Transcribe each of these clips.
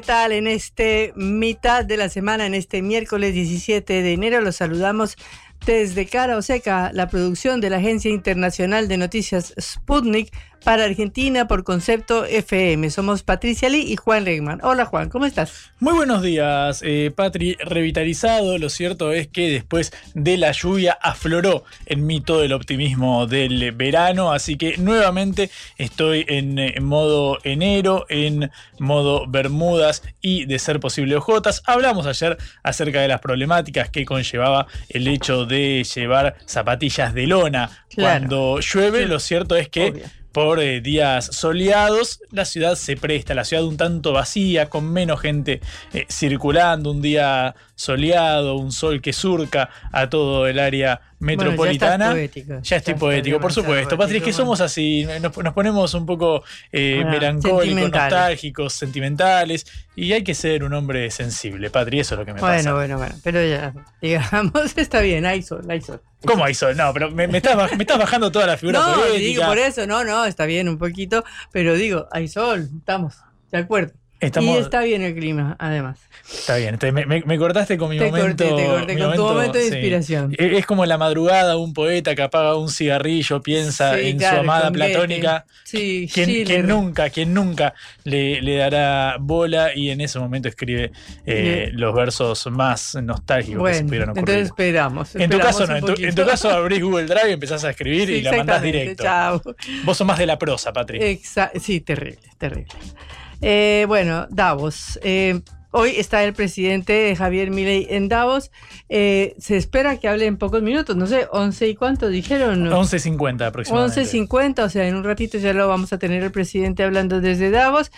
¿Qué tal? En este mitad de la semana, en este miércoles 17 de enero, los saludamos desde Cara o Seca, la producción de la Agencia Internacional de Noticias Sputnik para Argentina por concepto FM. Somos Patricia Lee y Juan Regman. Hola Juan, ¿cómo estás? Muy buenos días, eh, Patri. Revitalizado, lo cierto es que después de la lluvia afloró en mí todo el optimismo del verano, así que nuevamente estoy en, eh, modo enero, en modo Bermudas y de ser posible ojotas. Hablamos ayer acerca de las problemáticas que conllevaba el hecho de llevar zapatillas de lona cuando llueve. Lo cierto es que Obvio. Por eh, días soleados, la ciudad se presta, la ciudad un tanto vacía, con menos gente eh, circulando, un día soleado, un sol que surca a todo el área metropolitana. Bueno, ya poético. Ya estoy Ya poético, por supuesto. demasiado Patri, es que somos así, nos, nos ponemos un poco eh, Ah, melancólicos, nostálgicos, sentimentales, y hay que ser un hombre sensible, Patri, eso es lo que me Bueno, pasa. bueno, bueno, pero ya, digamos, está bien, hay sol, hay sol. ¿Cómo hay sol? No, pero me, me estás, me estás bajando toda la figura No, poética. digo por eso, no, no, está bien un poquito, pero digo, hay sol, estamos de acuerdo. Estamos- Y está bien el clima, además. Está bien, te- me, cortaste con mi Te momento. corté, te corté con tu momento de sí. inspiración. E- Es como la madrugada, un poeta que apaga un cigarrillo, piensa Sí, en claro, su amada platónica. Sí, Quien, quien nunca, quien nunca le, le dará bola y en ese momento escribe eh, los versos más nostálgicos que se Bueno, pudieron ocurrir. entonces esperamos. en tu caso no, en tu, en tu poquito. caso abrís Google Drive, empezás a escribir y la mandás directo. Chao. Vos sos más de la prosa, Patri. Exa- sí, terrible, terrible. Eh, bueno, Davos. Eh, hoy está el presidente Javier Milei en Davos. Eh, se espera que hable en pocos minutos, no sé, 11 y cuánto dijeron. 11.50 aproximadamente. 11.50, o sea, en un ratito ya lo vamos a tener el presidente hablando desde Davos.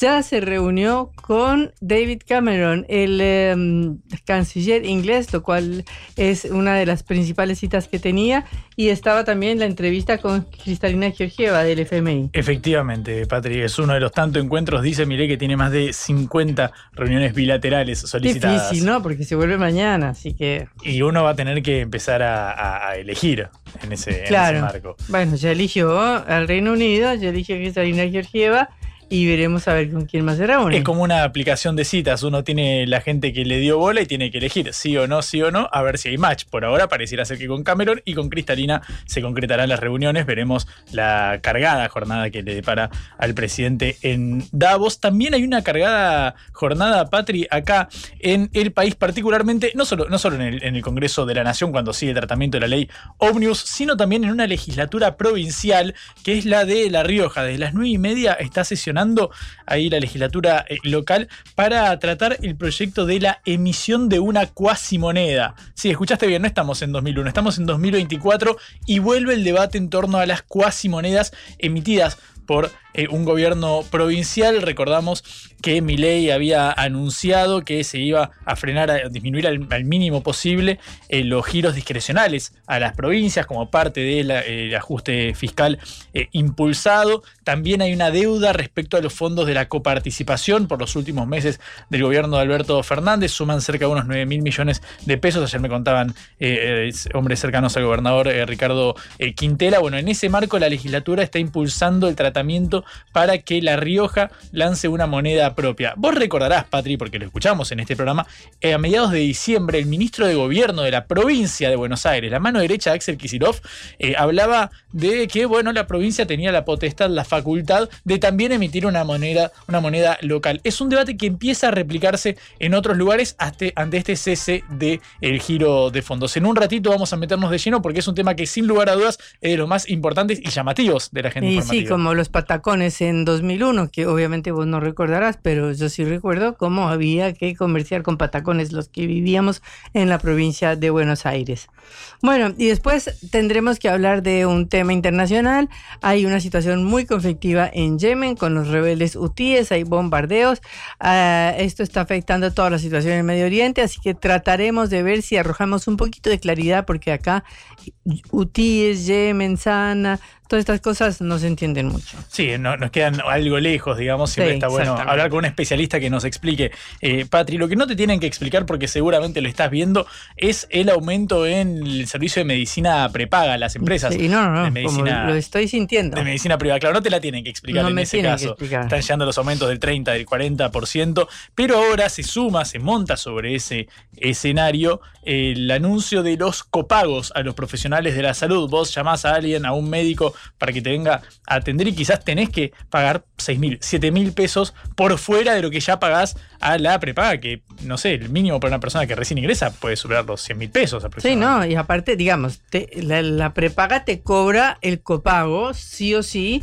Ya se reunió con David Cameron, el em, canciller inglés, lo cual es una de las principales citas que tenía. Y estaba también la entrevista con Cristalina Georgieva del FMI. Efectivamente, Patri, es uno de los tantos encuentros. Dice Milei que tiene más de 50 reuniones bilaterales solicitadas. Difícil, ¿no? Porque se vuelve mañana, así que. Y uno va a tener que empezar a, a- a elegir en ese, en ese Claro. marco. Bueno, ya eligió al Reino Unido, ya eligió a Cristalina Georgieva y veremos a ver con quién más se reúne. Es como una aplicación de citas. Uno tiene la gente que le dio bola y tiene que elegir sí o no, sí o no, a ver si hay match. Por ahora pareciera ser que con Cameron y con Cristalina se concretarán las reuniones. Veremos la cargada jornada que le depara al presidente en Davos. También hay una cargada jornada, Patri, acá en el país, particularmente, no solo, no solo en, el, Congreso de la Nación, cuando sigue el tratamiento de la ley Omnius, sino también en una legislatura provincial, que es la de La Rioja. Desde las nueve y media está sesionando ahí la legislatura eh, local para tratar el proyecto de la emisión de una cuasimoneda. Sí, escuchaste bien, no estamos en 2001, estamos en 2024 y vuelve el debate en torno a las cuasimonedas emitidas por eh, un gobierno provincial. Recordamos que Milei había anunciado que se iba a frenar, a disminuir al, mínimo posible eh, los giros discrecionales a las provincias como parte del ajuste fiscal eh, impulsado. También hay una deuda respecto a los fondos de la coparticipación por los últimos meses del gobierno de Alberto Fernández. Suman cerca de unos 9 mil millones de pesos. Ayer me contaban hombres cercanos al gobernador Ricardo Quintela. Bueno, en ese marco la legislatura está impulsando el tratamiento para que La Rioja lance una moneda propia. Vos recordarás, Patri, porque lo escuchamos en este programa, eh, a mediados de diciembre el ministro de Gobierno de la provincia de Buenos Aires, la mano derecha de Axel Kicillof, eh, hablaba de que bueno, la provincia tenía la potestad, la facultad de también emitir una moneda, una moneda local. Es un debate que empieza a replicarse en otros lugares hasta, ante este cese del el giro de fondos. En un ratito vamos a meternos de lleno porque es un tema que sin lugar a dudas es de los más importantes y llamativos de la gente Y sí, como los patacones en 2001, que obviamente vos no recordarás, pero yo sí recuerdo cómo había que comerciar con patacones los que vivíamos en la provincia de Buenos Aires. Bueno, y después tendremos que hablar de un tema internacional. Hay una situación muy conflictiva en Yemen con los rebeldes hutíes, hay bombardeos. Ah, esto está afectando toda la situación en Medio Oriente, así que trataremos de ver si arrojamos un poquito de claridad, porque acá hutíes, Yemen, Sana, todas estas cosas no se entienden mucho. Sí, no- nos quedan algo lejos, digamos. Siempre Sí, está bueno hablar con un especialista que nos explique. Eh, Patri, lo que no te tienen que explicar, porque seguramente lo estás viendo, es el aumento en el servicio de medicina prepaga, las empresas Sí, no, no, no, de como medicina. lo estoy sintiendo. De medicina privada, claro, no te la tienen que explicar No en me ese caso. Están llegando los aumentos del 30, del 40%, pero ahora se suma, se monta sobre ese escenario el anuncio de los copagos a los profesionales de la salud. Vos llamás a alguien, a un médico, para que te venga a atender y quizás tenés que pagar 6 mil, 7 mil pesos por fuera de lo que ya pagás a la prepaga, que no sé, el mínimo para una persona que recién ingresa puede superar los 100 mil pesos Sí, no, y aparte, digamos, te- la, la prepaga te cobra el copago, sí o sí,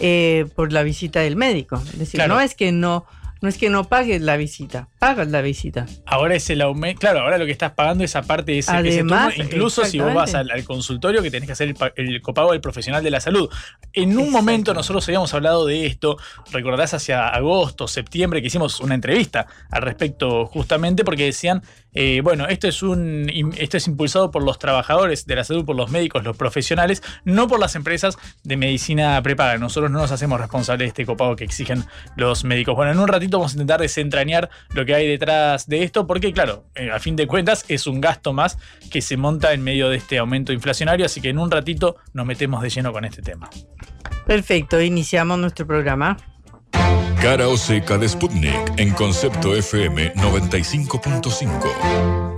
eh, por la visita del médico. Es decir, Claro. no es que no, no es que no pagues la visita, pagas la visita. Ahora es el aumento. Claro, ahora lo que estás pagando es aparte de ese, ese Además, turno, incluso si vos vas al, consultorio que tenés que hacer el, el copago del profesional de la salud. En un momento nosotros habíamos hablado de esto, recordarás hacia agosto, septiembre, que hicimos una entrevista al respecto justamente porque decían, eh, bueno, esto es, impulsado por los trabajadores de la salud, por los médicos, los profesionales, no por las empresas de medicina prepaga. Nosotros no nos hacemos responsables de este copago que exigen los médicos. Bueno, en un ratito vamos a intentar desentrañar lo que hay detrás de esto, porque claro, eh, a fin de cuentas es un gasto más que se monta en medio de este aumento inflacionario, así que en un ratito nos metemos de lleno con este tema. Perfecto, iniciamos nuestro programa. Cara o seca de Sputnik en concepto FM 95.5.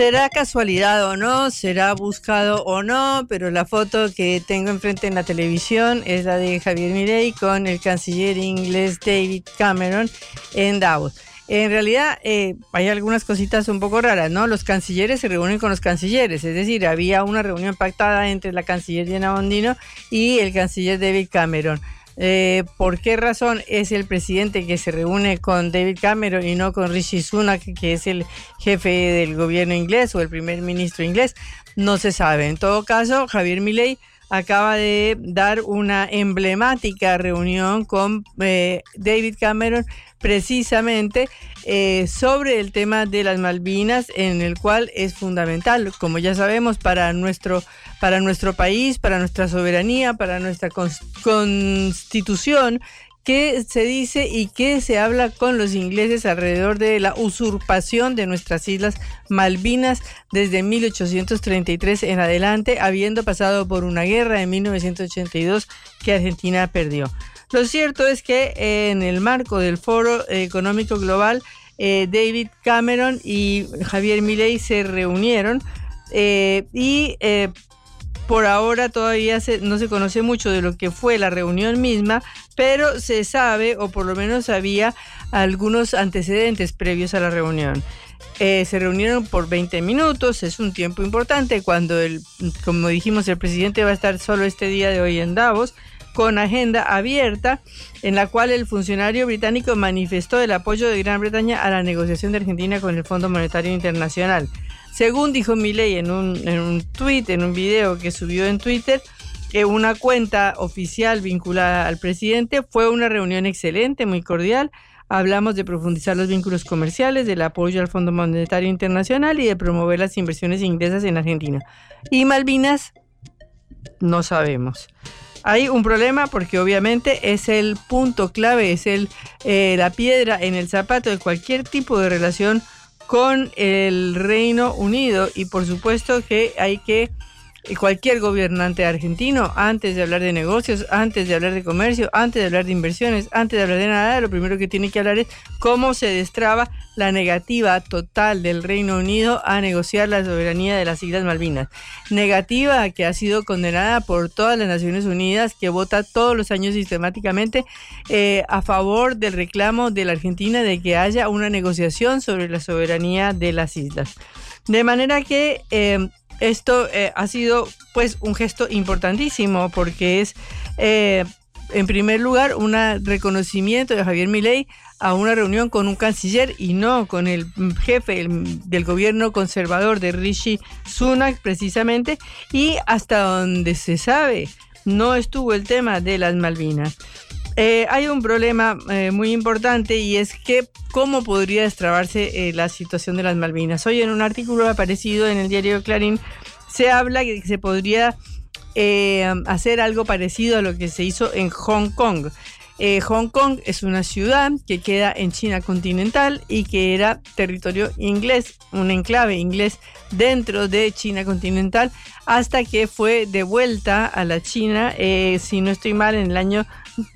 Será casualidad o no, será buscado o no, pero la foto que tengo enfrente en la televisión es la de Javier Milei con el canciller inglés David Cameron en Davos. En realidad eh, hay algunas cositas un poco raras, ¿no? Los cancilleres se reúnen con los cancilleres, es decir, había una reunión pactada entre la canciller Diana Bondino y el canciller David Cameron. Eh, ¿Por qué razón es el presidente que se reúne con David Cameron y no con Rishi Sunak, que es el jefe del gobierno inglés o el primer ministro inglés? No se sabe. En todo caso, Javier Milei acaba de dar una emblemática reunión con eh, David Cameron precisamente eh, sobre el tema de las Malvinas, en el cual es fundamental, como ya sabemos, para nuestro, para nuestro país, para nuestra soberanía, para nuestra cons- constitución, qué se dice y qué se habla con los ingleses alrededor de la usurpación de nuestras islas Malvinas desde 1833 en adelante, habiendo pasado por una guerra en 1982 que Argentina perdió. Lo cierto es que en el marco del Foro Económico Global, eh, David Cameron y Javier Milei se reunieron eh, y eh, por ahora todavía no se conoce mucho de lo que fue la reunión misma, pero se sabe, o por lo menos había algunos antecedentes previos a la reunión. se reunieron por 20 minutos, es un tiempo importante cuando, el, como dijimos, el presidente va a estar solo este día de hoy en Davos con agenda abierta en la cual el funcionario británico manifestó el apoyo de Gran Bretaña a la negociación de Argentina con el Fondo Monetario Internacional. Según dijo Milley en un, en un tweet, en un video que subió en Twitter, que una cuenta oficial vinculada al presidente fue una reunión excelente, muy cordial. Hablamos de profundizar los vínculos comerciales, del apoyo al Fondo Monetario Internacional y de promover las inversiones inglesas en Argentina. Y Malvinas, no sabemos. Hay un problema porque obviamente es el punto clave, es el, eh, la piedra en el zapato de cualquier tipo de relación con el Reino Unido. Y por supuesto que hay que cualquier gobernante argentino, antes de hablar de negocios, antes de hablar de comercio, antes de hablar de inversiones, antes de hablar de nada, lo primero que tiene que hablar es cómo se destraba la negativa total del Reino Unido a negociar la soberanía de las Islas Malvinas. Negativa que ha sido condenada por todas las Naciones Unidas, que vota todos los años sistemáticamente eh, a favor del reclamo de la Argentina de que haya una negociación sobre la soberanía de las islas. De manera que eh, esto eh, ha sido pues un gesto importantísimo porque es eh, en primer lugar un reconocimiento de Javier Milei a una reunión con un canciller y no con el jefe del gobierno conservador de Rishi Sunak precisamente y hasta donde se sabe no estuvo el tema de las Malvinas. Eh, hay un problema eh, muy importante y es que cómo podría destrabarse eh, la situación de las Malvinas. Hoy en un artículo aparecido en el diario Clarín se habla que se podría hacer algo parecido a lo que se hizo en Hong Kong. Hong Kong es una ciudad que queda en China continental y que era territorio inglés, un enclave inglés dentro de China continental, hasta que fue devuelta a la China, si no estoy mal, en el año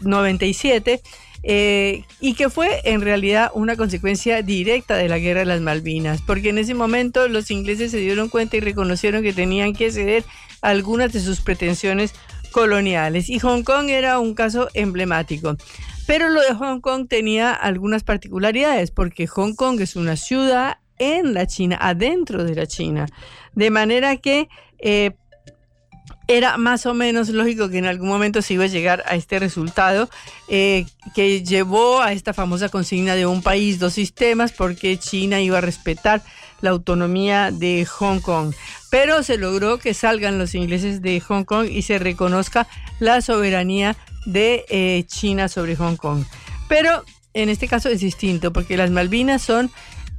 97. Eh, y que fue en realidad una consecuencia directa de la guerra de las Malvinas, porque en ese momento los ingleses se dieron cuenta y reconocieron que tenían que ceder algunas de sus pretensiones coloniales y Hong Kong era un caso emblemático. Pero lo de Hong Kong tenía algunas particularidades, porque Hong Kong es una ciudad en la China, adentro de la China, de manera que eh, era más o menos lógico que en algún momento se iba a llegar a este resultado eh, que llevó a esta famosa consigna de un país, dos sistemas, porque China iba a respetar la autonomía de Hong Kong. Pero se logró que salgan los ingleses de Hong Kong y se reconozca la soberanía de eh, China sobre Hong Kong. Pero en este caso es distinto, porque las Malvinas son,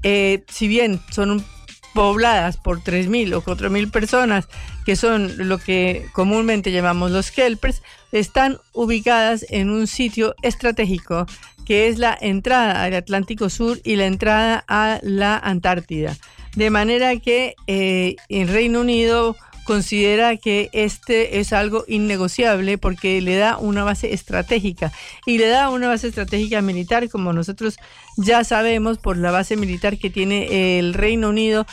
eh, si bien son un pobladas por 3.000 o 4.000 personas, que son lo que comúnmente llamamos los kelpers, están ubicadas en un sitio estratégico que es la entrada al Atlántico Sur y la entrada a la Antártida. De manera que eh, el Reino Unido considera que este es algo innegociable porque le da una base estratégica y le da una base estratégica militar como nosotros ya sabemos por la base militar que tiene el Reino Unido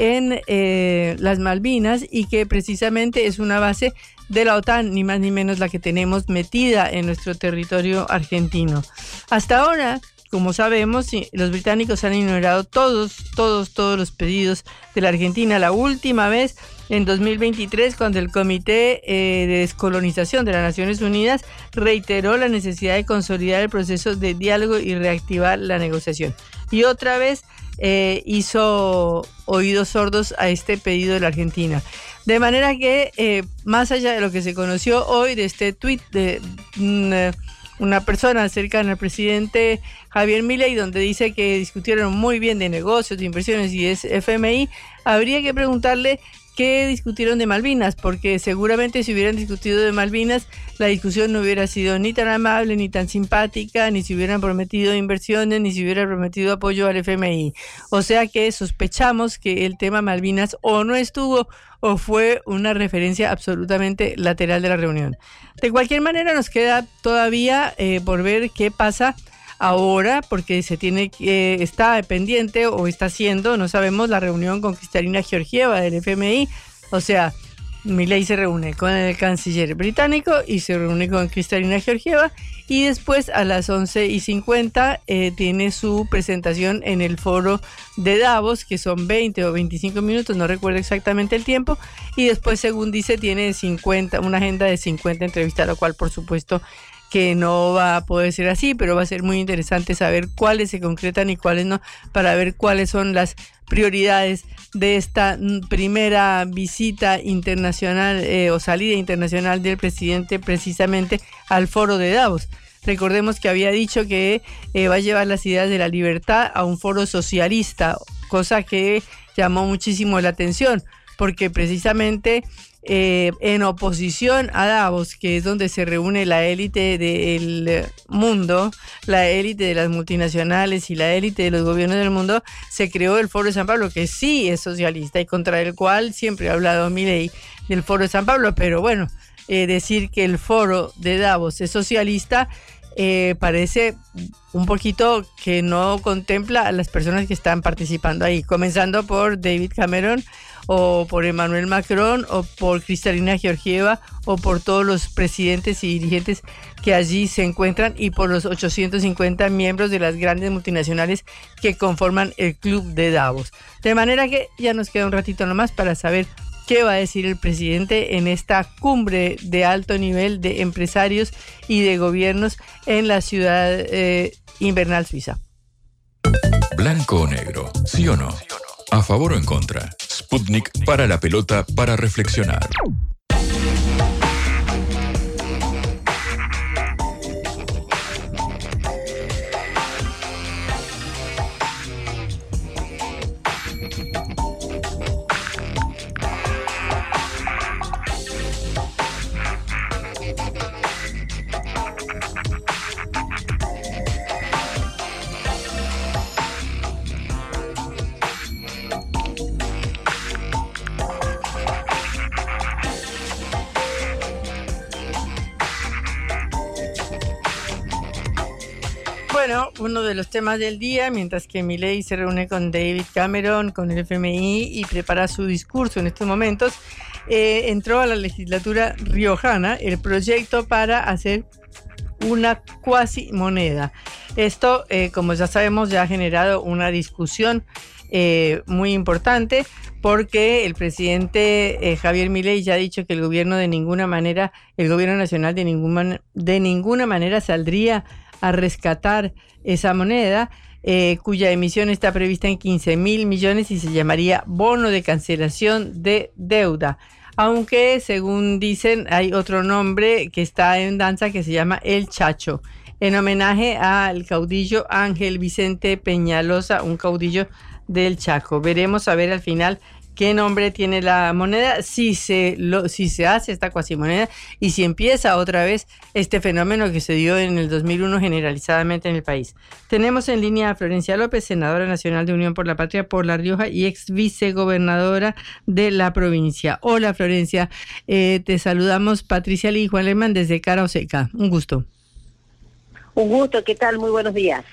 en eh, las Malvinas y que precisamente es una base de la OTAN, ni más ni menos la que tenemos metida en nuestro territorio argentino. Hasta ahora, como sabemos, los británicos han ignorado todos, todos, todos los pedidos de la Argentina. La última vez en 2023 cuando el Comité eh, de Descolonización de las Naciones Unidas reiteró la necesidad de consolidar el proceso de diálogo y reactivar la negociación. Y otra vez eh, hizo oídos sordos a este pedido de la Argentina. De manera que, eh, más allá de lo que se conoció hoy de este tuit de mm, una persona cercana al presidente Javier Milei, donde dice que discutieron muy bien de negocios, de inversiones y de FMI, habría que preguntarle qué discutieron de Malvinas, porque seguramente si hubieran discutido de Malvinas, la discusión no hubiera sido ni tan amable, ni tan simpática, ni si hubieran prometido inversiones, ni si hubieran prometido apoyo al FMI. O sea que sospechamos que el tema Malvinas o no estuvo o fue una referencia absolutamente lateral de la reunión. De cualquier manera, nos queda todavía eh, por ver qué pasa ahora, porque se tiene que, está pendiente o está haciendo, no sabemos, la reunión con Cristalina Georgieva del FMI. O sea, Milei se reúne con el canciller británico y se reúne con Cristalina Georgieva y después a las 11 y 50 eh, tiene su presentación en el foro de Davos, que son 20 o 25 minutos, no recuerdo exactamente el tiempo, y después, según dice, tiene 50, una agenda de 50 entrevistas, lo cual por supuesto que no va a poder ser así, pero va a ser muy interesante saber cuáles se concretan y cuáles no, para ver cuáles son las prioridades de esta primera visita internacional eh, o salida internacional del presidente precisamente al foro de Davos. Recordemos que había dicho que eh, va a llevar las ideas de la libertad a un foro socialista, cosa que llamó muchísimo la atención, porque precisamente eh, en oposición a Davos, que es donde se reúne la élite del mundo, la élite de las multinacionales y la élite de los gobiernos del mundo, se creó el Foro de San Pablo, que sí es socialista y contra el cual siempre ha hablado Milei del Foro de San Pablo, pero bueno, eh, decir que el Foro de Davos es socialista eh, parece un poquito que no contempla a las personas que están participando ahí, comenzando por David Cameron o por Emmanuel Macron o por Cristalina Georgieva o por todos los presidentes y dirigentes que allí se encuentran y por los 850 miembros de las grandes multinacionales que conforman el club de Davos. De manera que ya nos queda un ratito nomás para saber qué va a decir el presidente en esta cumbre de alto nivel de empresarios y de gobiernos en la ciudad eh, invernal suiza. Blanco o negro, sí o no. ¿A favor o en contra? Sputnik para la pelota para reflexionar. Uno de los temas del día, mientras que Milei se reúne con David Cameron, con el FMI y prepara su discurso en estos momentos, eh, entró a la legislatura riojana el proyecto para hacer una cuasi moneda. Esto, eh, como ya sabemos, ya ha generado una discusión eh, muy importante porque el presidente Javier Milei ya ha dicho que el gobierno de ninguna manera, el gobierno nacional de ninguna, de ninguna manera saldría a rescatar esa moneda, eh, cuya emisión está prevista en 15 mil millones y se llamaría bono de cancelación de deuda. Aunque, según dicen, hay otro nombre que está en danza que se llama El Chacho, en homenaje al caudillo Ángel Vicente Peñalosa, un caudillo del Chaco. Veremos a ver al final qué nombre tiene la moneda, si se, lo, si se hace esta cuasimoneda y si empieza otra vez este fenómeno que se dio en el 2001 generalizadamente en el país. Tenemos en línea a Florencia López, senadora nacional de Unión por la Patria por La Rioja y ex vicegobernadora de la provincia. Hola Florencia, eh, te saludamos Patricia Lee y Juan Lehmann desde Cara Oseca. Un gusto. Un gusto, ¿qué tal? Muy buenos días.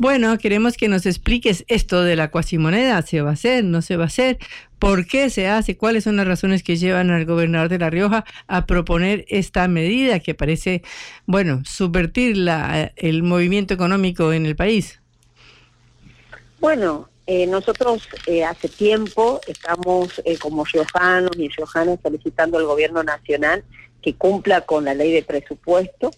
Bueno, queremos que nos expliques esto de la cuasimoneda. ¿Se va a hacer? ¿No se va a hacer? ¿Por qué se hace? ¿Cuáles son las razones que llevan al gobernador de La Rioja a proponer esta medida que parece, bueno, subvertir la, el movimiento económico en el país? Bueno, eh, nosotros eh, hace tiempo estamos eh, como riojanos y riojanas solicitando al gobierno nacional que cumpla con la ley de presupuesto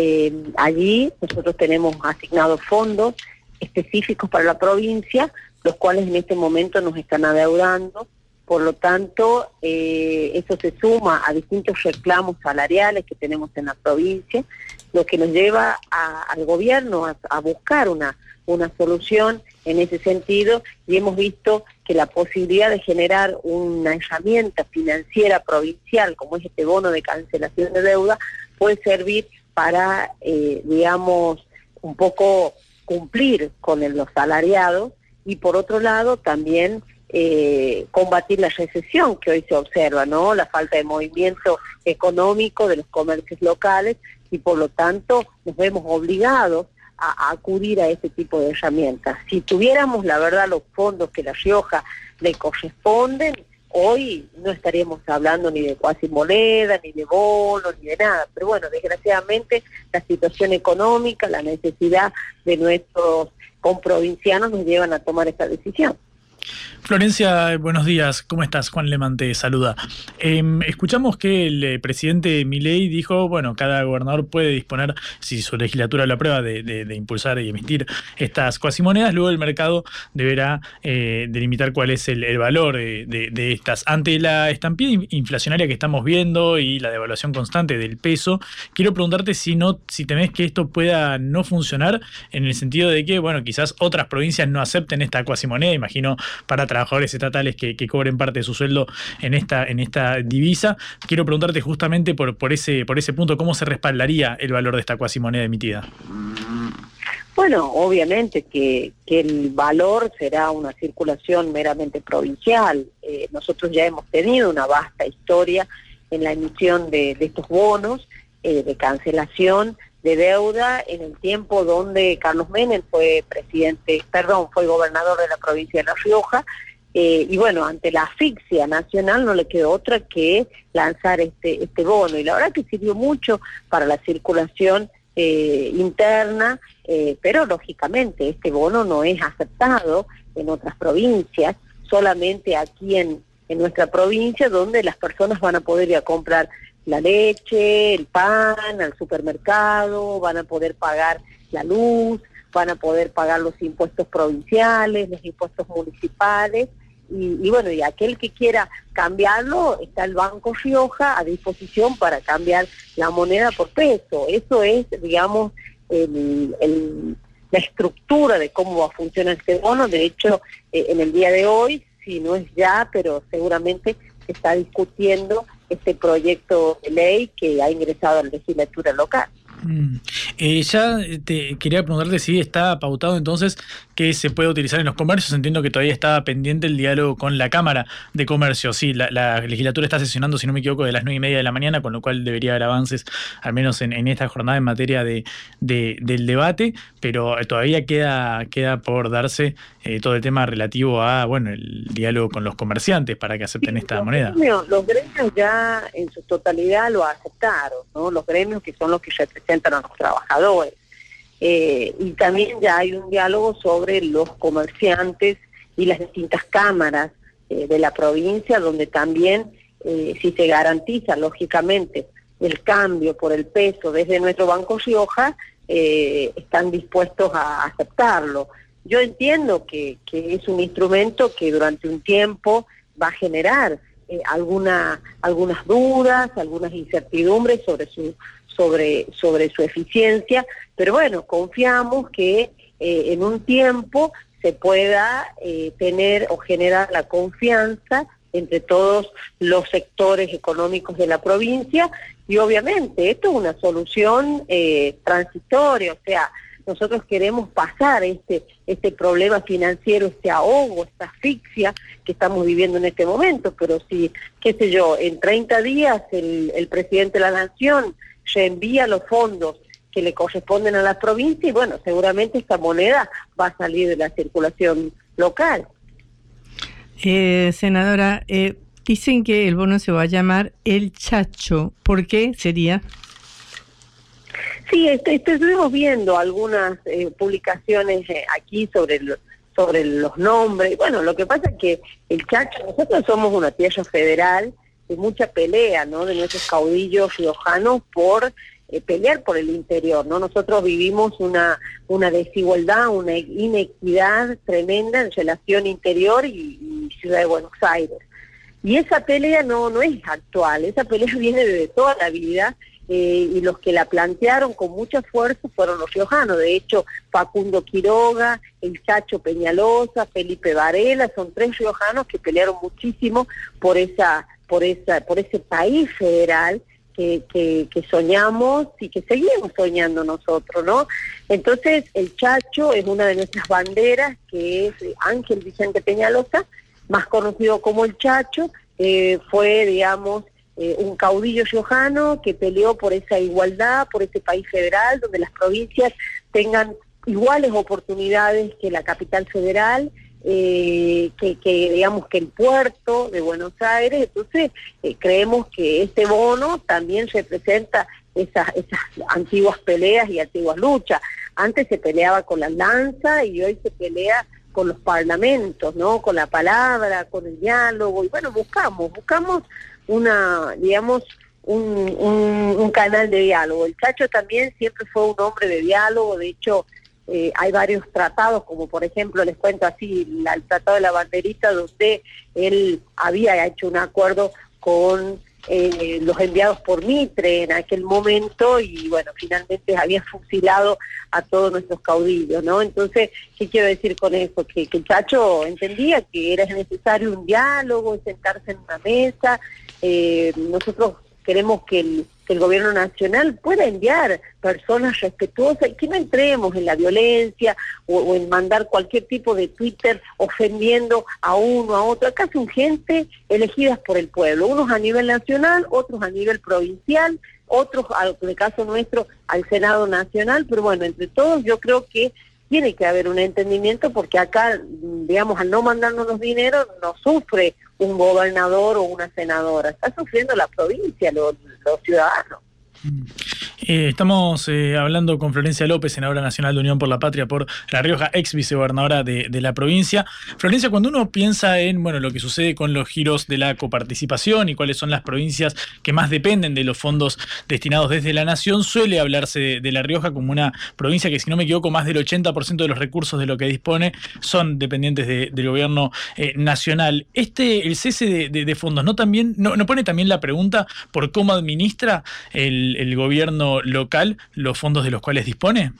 eh, allí nosotros tenemos asignados fondos específicos para la provincia, los cuales en este momento nos están adeudando. Por lo tanto, eh, eso se suma a distintos reclamos salariales que tenemos en la provincia, lo que nos lleva al gobierno a, buscar una, una solución en ese sentido y hemos visto que la posibilidad de generar una herramienta financiera provincial como es este bono de cancelación de deuda puede servir para, eh, digamos, un poco cumplir con los salariados y por otro lado también eh, combatir la recesión que hoy se observa, ¿no? La falta de movimiento económico de los comercios locales y por lo tanto nos vemos obligados a, a acudir a este tipo de herramientas. Si tuviéramos, la verdad, los fondos que La Rioja le corresponden, hoy no estaríamos hablando ni de cuasi moneda, ni de bonos, ni de nada. Pero bueno, desgraciadamente la situación económica, la necesidad de nuestros comprovincianos nos llevan a tomar esta decisión. Florencia, buenos días. ¿Cómo estás? Juan Leman te saluda. Em, escuchamos que el eh, presidente Milei dijo, bueno, cada gobernador puede disponer, si su legislatura lo aprueba, de, impulsar y emitir estas cuasimonedas. Luego el mercado deberá eh, delimitar cuál es el, valor de, estas. Ante la estampida in- inflacionaria que estamos viendo y la devaluación constante del peso, quiero preguntarte si no, si temés que esto pueda no funcionar en el sentido de que, bueno, quizás otras provincias no acepten esta cuasimoneda, imagino para trabajadores estatales que, cobren parte de su sueldo en esta, en esta divisa. Quiero preguntarte justamente por, por, ese, por ese punto, ¿cómo se respaldaría el valor de esta cuasimoneda emitida? Bueno, obviamente que, que el valor será una circulación meramente provincial. Eh, nosotros ya hemos tenido una vasta historia en la emisión de, de estos bonos eh, de cancelación de deuda en el tiempo donde Carlos Menem fue presidente, perdón, fue gobernador de la provincia de La Rioja. eh, y bueno, ante la asfixia nacional no le quedó otra que lanzar este, este bono. Y la verdad que sirvió mucho para la circulación eh, interna, eh, pero lógicamente este bono no es aceptado en otras provincias, solamente aquí en, en nuestra provincia donde las personas van a poder ir a comprar la leche, el pan al supermercado, van a poder pagar la luz, van a poder pagar los impuestos provinciales, los impuestos municipales. Y, bueno, y aquel que quiera cambiarlo, está el Banco Rioja a disposición para cambiar la moneda por peso. Eso es, digamos, el- la estructura de cómo va a funcionar este bono. De hecho, eh, en el día de hoy, si no es ya, pero seguramente se está discutiendo este proyecto de ley que ha ingresado a la legislatura local. Mm. Eh, ya te quería preguntarte si está pautado entonces que se puede utilizar en los comercios. Entiendo que todavía estaba pendiente el diálogo con la Cámara de Comercio. Sí, la, la legislatura está sesionando, si no me equivoco, de las nueve y media de la mañana, con lo cual debería haber avances, al menos en, en esta jornada en materia de, de- del debate, pero todavía queda, queda por darse eh, todo el tema relativo a bueno el diálogo con los comerciantes para que acepten esta moneda. gremios- los gremios ya en su totalidad lo aceptaron, ¿no? Los gremios que son los que representan a los trabajadores. Eh, y también ya hay un diálogo sobre los comerciantes y las distintas cámaras eh, de la provincia, donde también, eh, si se garantiza, lógicamente, el cambio por el peso desde nuestro Banco Rioja, eh, están dispuestos a aceptarlo. Yo entiendo que, que es un instrumento que durante un tiempo va a generar alguna, algunas dudas, algunas incertidumbres sobre su, sobre, sobre su eficiencia, pero bueno, confiamos que eh, en un tiempo se pueda eh, tener o generar la confianza entre todos los sectores económicos de la provincia y obviamente esto es una solución eh, transitoria, o sea, nosotros queremos pasar este, este problema financiero, este ahogo, esta asfixia que estamos viviendo en este momento, pero si, qué sé yo, en 30 días el, el presidente de la Nación reenvía los fondos que le corresponden a las provincias y bueno, seguramente esta moneda va a salir de la circulación local. Eh, senadora, eh, dicen que el bono se va a llamar El Chacho. ¿Por qué sería? Sí, este, este, estuvimos viendo algunas eh, publicaciones eh, aquí sobre lo- sobre los nombres. Bueno, lo que pasa es que el Chacho, nosotros somos una tierra federal de mucha pelea, ¿no? De nuestros caudillos riojanos por eh, pelear por el interior, ¿no? Nosotros vivimos una una desigualdad, una inequidad tremenda en relación interior y, ciudad de Buenos Aires. Y esa pelea no, no es actual, esa pelea viene de toda la vida eh, y los que la plantearon con mucha fuerza fueron los riojanos. De hecho, Facundo Quiroga, el Chacho Peñalosa, Felipe Varela, son tres riojanos que pelearon muchísimo por esa, por esa, por ese país federal que, que, que, soñamos y que seguimos soñando nosotros, ¿no? Entonces, el Chacho es una de nuestras banderas, que es Ángel Vicente Peñalosa, más conocido como el Chacho, eh, fue, digamos, eh, un caudillo riojano que peleó por esa igualdad, por ese país federal, donde las provincias tengan iguales oportunidades que la capital federal, eh, que, que, digamos que el puerto de Buenos Aires. Entonces, eh, creemos que este bono también representa esas, antiguas peleas y antiguas luchas. Antes se peleaba con la lanza y hoy se pelea con los parlamentos, ¿no? Con la palabra, con el diálogo. Y bueno, buscamos, buscamos una, digamos, un, canal de diálogo. El Chacho también siempre fue un hombre de diálogo, de hecho eh, hay varios tratados, como por ejemplo, les cuento así, el Tratado de la Banderita, donde él había hecho un acuerdo con eh, los enviados por Mitre en aquel momento y bueno, finalmente había fusilado a todos nuestros caudillos, ¿no? Entonces, ¿qué quiero decir con eso? Que, el Chacho entendía que era necesario un diálogo, sentarse en una mesa, eh, nosotros queremos que el, que el, gobierno nacional pueda enviar personas respetuosas y que no entremos en la violencia o, en mandar cualquier tipo de Twitter ofendiendo a uno, a otro. Acá son gente elegidas por el pueblo, unos a nivel nacional, otros a nivel provincial, otros, en el caso nuestro, al Senado Nacional, pero bueno, entre todos yo creo que tiene que haber un entendimiento porque acá, digamos, al no mandarnos los dineros, no sufre un gobernador o una senadora, está sufriendo la provincia, los, los ciudadanos. Eh, estamos eh, hablando con Florencia López, senadora nacional de Unión por la Patria por La Rioja, ex vicegobernadora de, la provincia. Florencia, cuando uno piensa en bueno, lo que sucede con los giros de la coparticipación y cuáles son las provincias que más dependen de los fondos destinados desde la nación, suele hablarse de, La Rioja como una provincia que, si no me equivoco, más del 80% de los recursos de lo que dispone son dependientes de, del gobierno eh, nacional. Este, el cese de, fondos, ¿no, también, no, ¿no pone también la pregunta por cómo administra el, el gobierno local los fondos de los cuales dispone?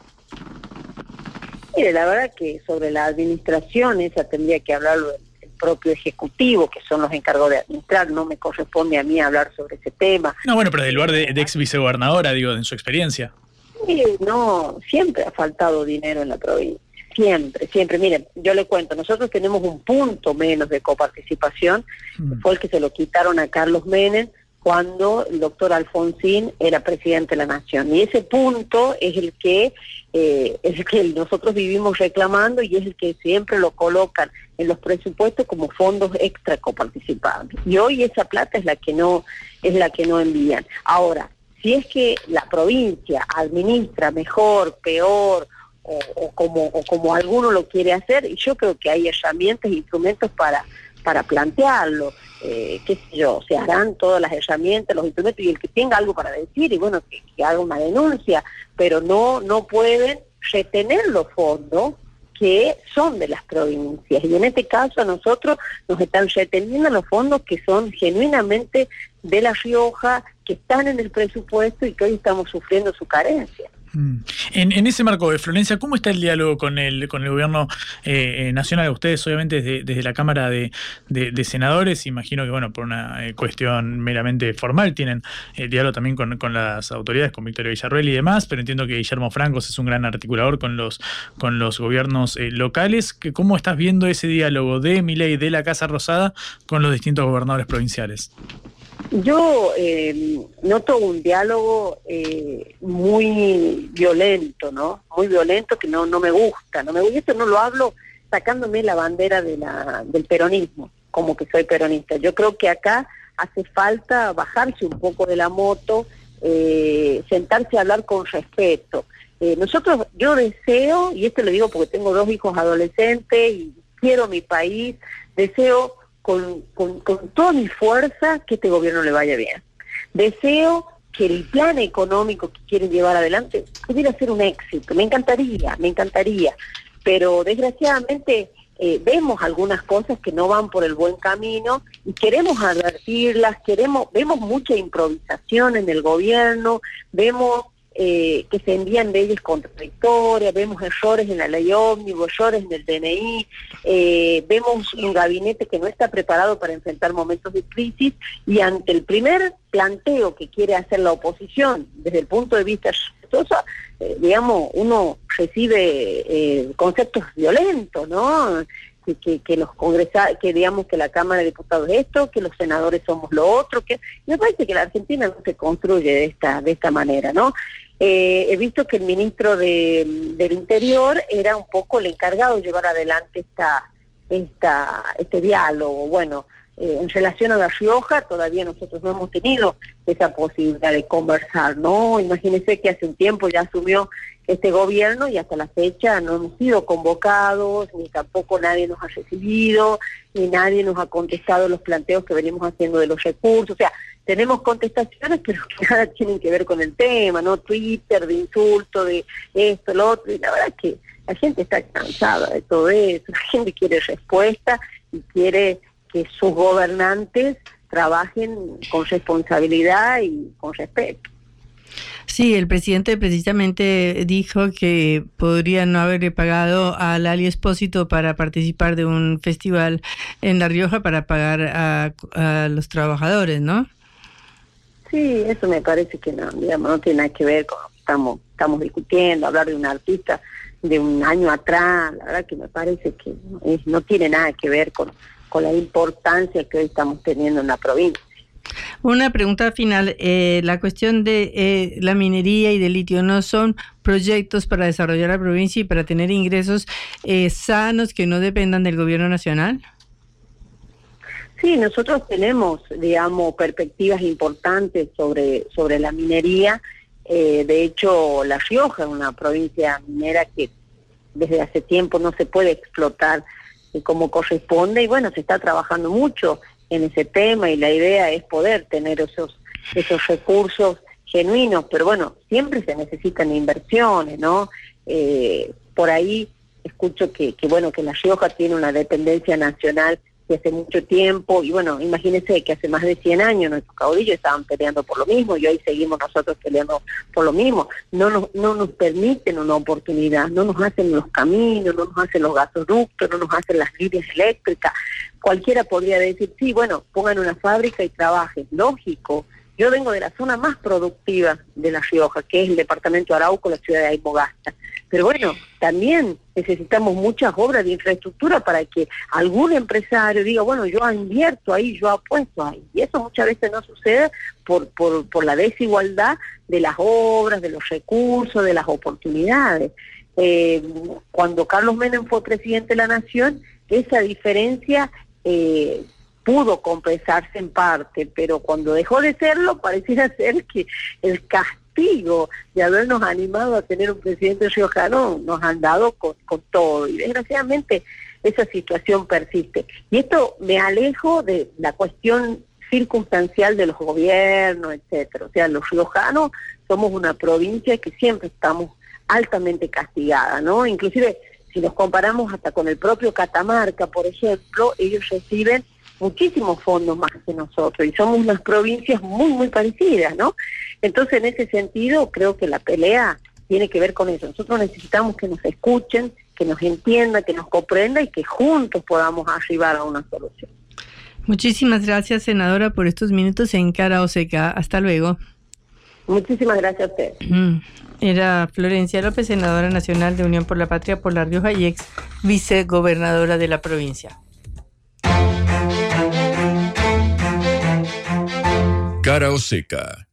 Mire, la verdad que sobre la administración esa tendría que hablarlo el propio ejecutivo, que son los encargados de administrar, no me corresponde a mí hablar sobre ese tema. No, bueno, pero del lugar de, de ex vicegobernadora, digo, en su experiencia. Sí, no, siempre ha faltado dinero en la provincia, siempre, siempre. Miren, yo le cuento, nosotros tenemos un punto menos de coparticipación, mm. fue el que se lo quitaron a Carlos Menem, cuando el doctor Alfonsín era presidente de la Nación. Y ese punto es el que eh, es el que nosotros vivimos reclamando y es el que siempre lo colocan en los presupuestos como fondos extra coparticipables. Y hoy esa plata es la que no es la que no envían. Ahora, si es que la provincia administra mejor, peor o, como o como alguno lo quiere hacer, yo creo que hay herramientas e instrumentos para para plantearlo eh, qué sé yo, se harán todas las herramientas, los instrumentos, y el que tenga algo para decir, y bueno, que, haga una denuncia, pero no, no pueden retener los fondos que son de las provincias. Y en este caso a nosotros nos están reteniendo los fondos que son genuinamente de La Rioja, que están en el presupuesto y que hoy estamos sufriendo su carencia. En, en, ese marco de Florencia, ¿cómo está el diálogo con el, con el gobierno eh, nacional? Ustedes, obviamente, desde, desde la Cámara de, de, Senadores, imagino que, bueno, por una eh, cuestión meramente formal, tienen eh, diálogo también con, con, las autoridades, con Victoria Villarruel y demás, pero entiendo que Guillermo Francos es un gran articulador con los, con los gobiernos eh, locales. ¿Cómo estás viendo ese diálogo de Miley de la Casa Rosada con los distintos gobernadores provinciales? Yo eh, noto un diálogo eh, muy violento, ¿no? Muy violento que no no me gusta, no me gusta. Esto no lo hablo sacándome la bandera de la del peronismo, como que soy peronista. Yo creo que acá hace falta bajarse un poco de la moto, eh, sentarse a hablar con respeto. Eh, nosotros, yo deseo, y esto lo digo porque tengo dos hijos adolescentes y quiero mi país, deseo con, con, con toda mi fuerza que este gobierno le vaya bien. Deseo que el plan económico que quieren llevar adelante pudiera ser un éxito. Me encantaría, me encantaría. Pero desgraciadamente eh, vemos algunas cosas que no van por el buen camino y queremos advertirlas, queremos, vemos mucha improvisación en el gobierno, vemos eh, que se envían leyes contradictorias, vemos errores en la ley ómnibus, errores en el DNI, eh, vemos un gabinete que no está preparado para enfrentar momentos de crisis y ante el primer planteo que quiere hacer la oposición desde el punto de vista eh, digamos, uno recibe conceptos violentos, ¿no? Que, que, los congresales, que digamos que la Cámara de Diputados es esto, que los senadores somos lo otro, que me parece que la Argentina no se construye de esta, de esta manera, ¿no? Eh, he visto que el ministro de, del Interior era un poco el encargado de llevar adelante esta, esta, este diálogo. Bueno, eh, en relación a La Rioja, todavía nosotros no hemos tenido esa posibilidad de conversar, ¿no? Imagínense que hace un tiempo ya asumió este gobierno y hasta la fecha no hemos sido convocados, ni tampoco nadie nos ha recibido, ni nadie nos ha contestado los planteos que venimos haciendo de los recursos. O sea, tenemos contestaciones, pero que nada tienen que ver con el tema, ¿no? Twitter, de insulto, de esto, lo otro, y la verdad que la gente está cansada de todo eso, la gente quiere respuesta y quiere que sus gobernantes trabajen con responsabilidad y con respeto. Sí, el presidente precisamente dijo que podría no haberle pagado al Ali Espósito para participar de un festival en La Rioja para pagar a, a los trabajadores, ¿no? Sí, eso me parece que no, digamos, no tiene nada que ver con lo que estamos, estamos discutiendo, hablar de un artista de un año atrás, la verdad que me parece que no tiene nada que ver con, con la importancia que hoy estamos teniendo en la provincia. Una pregunta final. Eh, la cuestión de eh, la minería y del litio no son proyectos para desarrollar la provincia y para tener ingresos eh, sanos que no dependan del gobierno nacional. Sí, nosotros tenemos, digamos, perspectivas importantes sobre, sobre la minería. Eh, de hecho, La Rioja es una provincia minera que desde hace tiempo no se puede explotar como corresponde y bueno, se está trabajando mucho en ese tema y la idea es poder tener esos, esos recursos genuinos, pero bueno, siempre se necesitan inversiones, ¿no? Eh, por ahí escucho que, que, bueno, que La Rioja tiene una dependencia nacional hace mucho tiempo, y bueno, imagínense que hace más de 100 años nuestros caudillos estaban peleando por lo mismo y hoy seguimos nosotros peleando por lo mismo. No nos, no nos permiten una oportunidad, no nos hacen los caminos, no nos hacen los gasoductos, no nos hacen las líneas eléctricas. Cualquiera podría decir, sí, bueno, pongan una fábrica y trabajen. Lógico, yo vengo de la zona más productiva de La Rioja, que es el departamento de Arauco, la ciudad de Aymogasta. Pero bueno, también necesitamos muchas obras de infraestructura para que algún empresario diga, bueno, yo invierto ahí, yo apuesto ahí. Y eso muchas veces no sucede por, por, por la desigualdad de las obras, de los recursos, de las oportunidades. Eh, cuando Carlos Menem fue presidente de la Nación, esa diferencia eh, pudo compensarse en parte, pero cuando dejó de serlo, pareciera ser que el castigo de habernos animado a tener un presidente riojano, nos han dado con, todo. Y desgraciadamente esa situación persiste. Y esto me alejo de la cuestión circunstancial de los gobiernos, etcétera. O sea, los riojanos somos una provincia que siempre estamos altamente castigada, ¿no? Inclusive si nos comparamos hasta con el propio Catamarca, por ejemplo, ellos reciben muchísimos fondos más que nosotros y somos unas provincias muy, muy parecidas, ¿no? Entonces, en ese sentido, creo que la pelea tiene que ver con eso. Nosotros necesitamos que nos escuchen, que nos entiendan, que nos comprendan y que juntos podamos arribar a una solución. Muchísimas gracias, senadora, por estos minutos en Cara Oseca. Hasta luego. Muchísimas gracias a usted. Mm. Era Florencia López, senadora nacional de Unión por la Patria por La Rioja y ex vicegobernadora de la provincia. Cara o seca.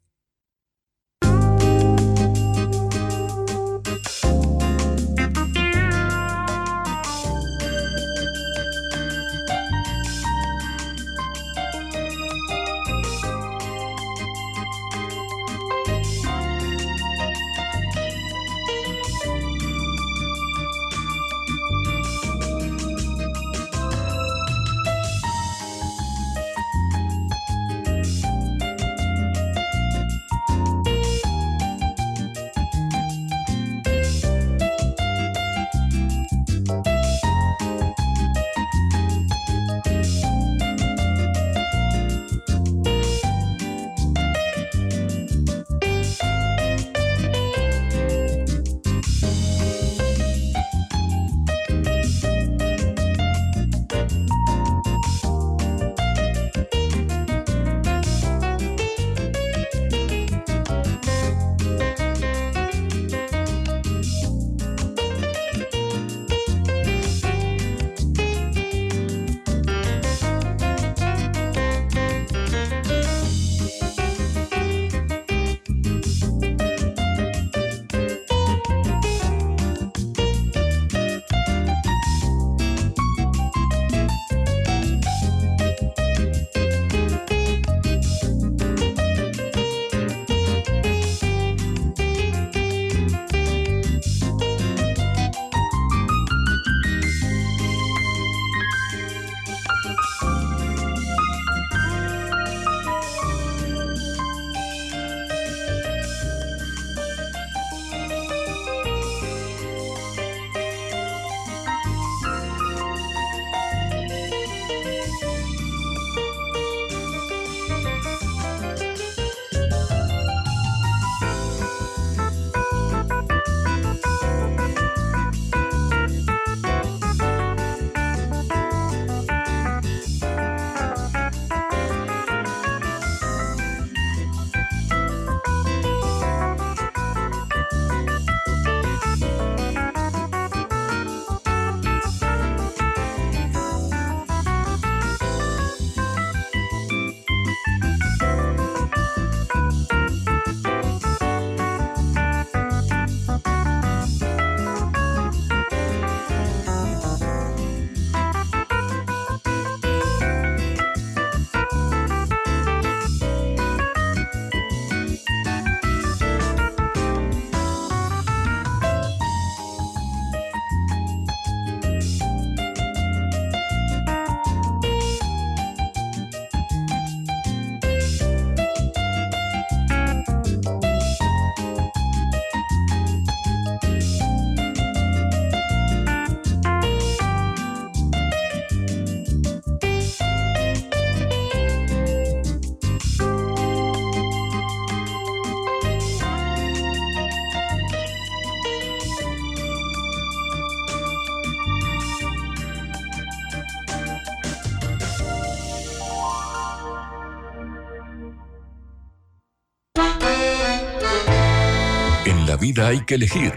Hay que elegir.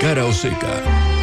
Cara o seca.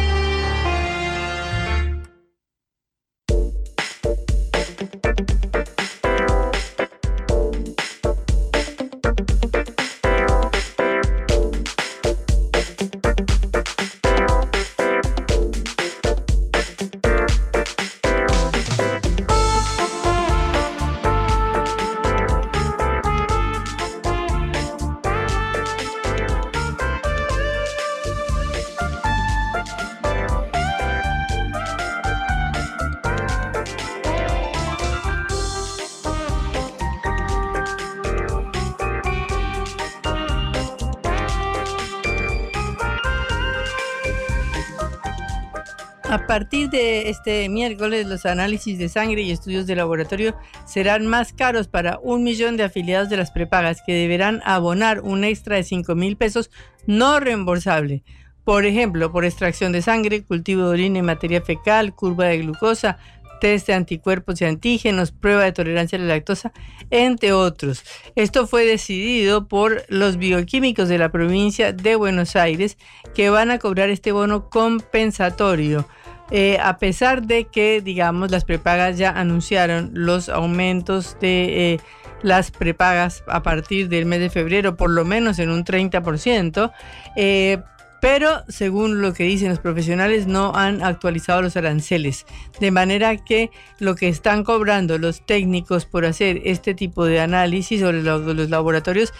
De este miércoles, los análisis de sangre y estudios de laboratorio serán más caros para un millón de afiliados de las prepagas que deberán abonar un extra de 5 mil pesos no reembolsable. Por ejemplo, por extracción de sangre, cultivo de orina y materia fecal, curva de glucosa, test de anticuerpos y antígenos, prueba de tolerancia a la lactosa, entre otros. Esto fue decidido por los bioquímicos de la provincia de Buenos Aires que van a cobrar este bono compensatorio. Eh, a pesar de que, digamos, las prepagas ya anunciaron los aumentos de eh, las prepagas a partir del mes de febrero, por lo menos en un 30%, eh, pero según lo que dicen los profesionales no han actualizado los aranceles, de manera que lo que están cobrando los técnicos por hacer este tipo de análisis sobre los, los laboratorios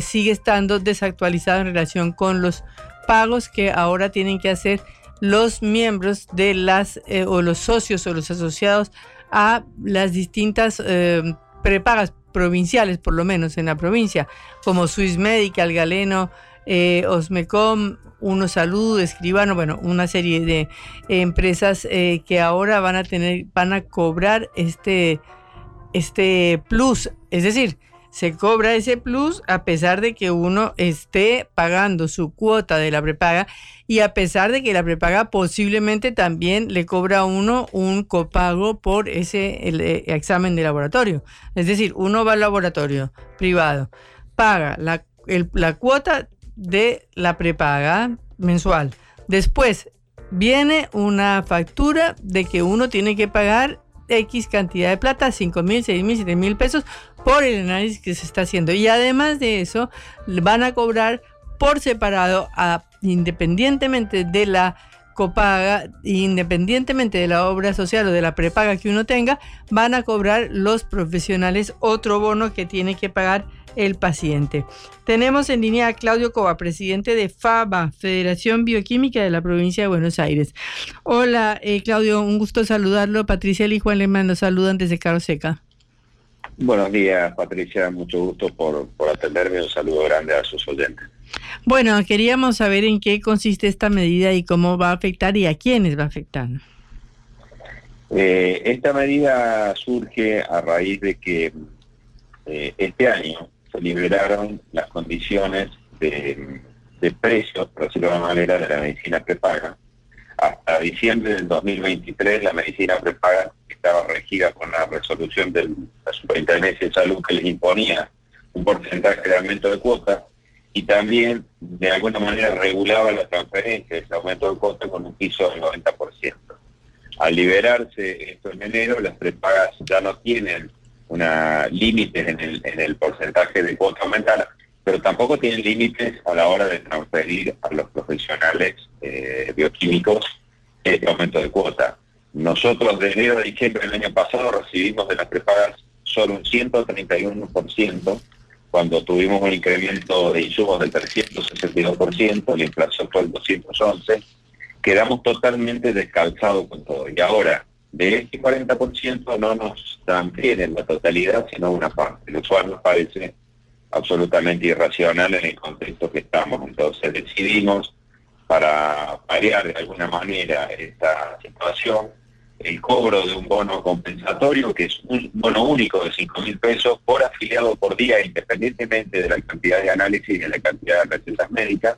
sigue estando desactualizado en relación con los pagos que ahora tienen que hacer los miembros de las eh, o los socios o los asociados a las distintas eh, prepagas provinciales, por lo menos en la provincia, como Swiss Medical, Galeno, eh, Osmecom, Uno Salud, Escribano, bueno, una serie de empresas que ahora van a tener, van a cobrar este, este plus, es decir, se cobra ese plus a pesar de que uno esté pagando su cuota de la prepaga y a pesar de que la prepaga posiblemente también le cobra a uno un copago por ese eh, examen de laboratorio. Es decir, uno va al laboratorio privado, paga la, la cuota de la prepaga mensual. Después viene una factura de que uno tiene que pagar X cantidad de plata, 5 mil, 6 mil, 7 mil pesos por el análisis que se está haciendo. Y además de eso, van a cobrar por separado, independientemente de la copaga, independientemente de la obra social o de la prepaga que uno tenga, van a cobrar los profesionales otro bono que tiene que pagar el paciente. Tenemos en línea a Claudio Cova, presidente de FABA, Federación Bioquímica de la provincia de Buenos Aires. Hola, eh, Claudio, un gusto saludarlo. Patricia y Juan Alemán nos saludan desde Caroseca. Buenos días, Patricia. Mucho gusto por, por atenderme. Un saludo grande a sus oyentes. Bueno, queríamos saber en qué consiste esta medida y cómo va a afectar y a quiénes va a afectar. Eh, esta medida surge a raíz de que eh, este año se liberaron las condiciones de, de precios, por decirlo de alguna manera, de la medicina prepaga. Hasta diciembre del 2023 la medicina prepaga estaba regida con la resolución de la Superintendencia de Salud que les imponía un porcentaje de aumento de cuotas y también de alguna manera regulaba la transferencia de ese aumento de cuotas con un piso del 90%. Al liberarse esto en enero, las prepagas ya no tienen una límites en el, en el porcentaje de cuota aumentada, pero tampoco tienen límites a la hora de transferir a los profesionales eh, bioquímicos este aumento de cuota. Nosotros de enero a diciembre del año pasado recibimos de las prepagas solo un 131%, cuando tuvimos un incremento de insumos del 362%, la inflación fue el 211%, quedamos totalmente descalzados con todo. Y ahora, de este 40% no nos transfieren la totalidad, sino una parte, lo cual nos parece absolutamente irracional en el contexto que estamos. Entonces decidimos, para variar de alguna manera esta situación, el cobro de un bono compensatorio, que es un bono único de 5 mil pesos por afiliado por día, independientemente de la cantidad de análisis y de la cantidad de recetas médicas.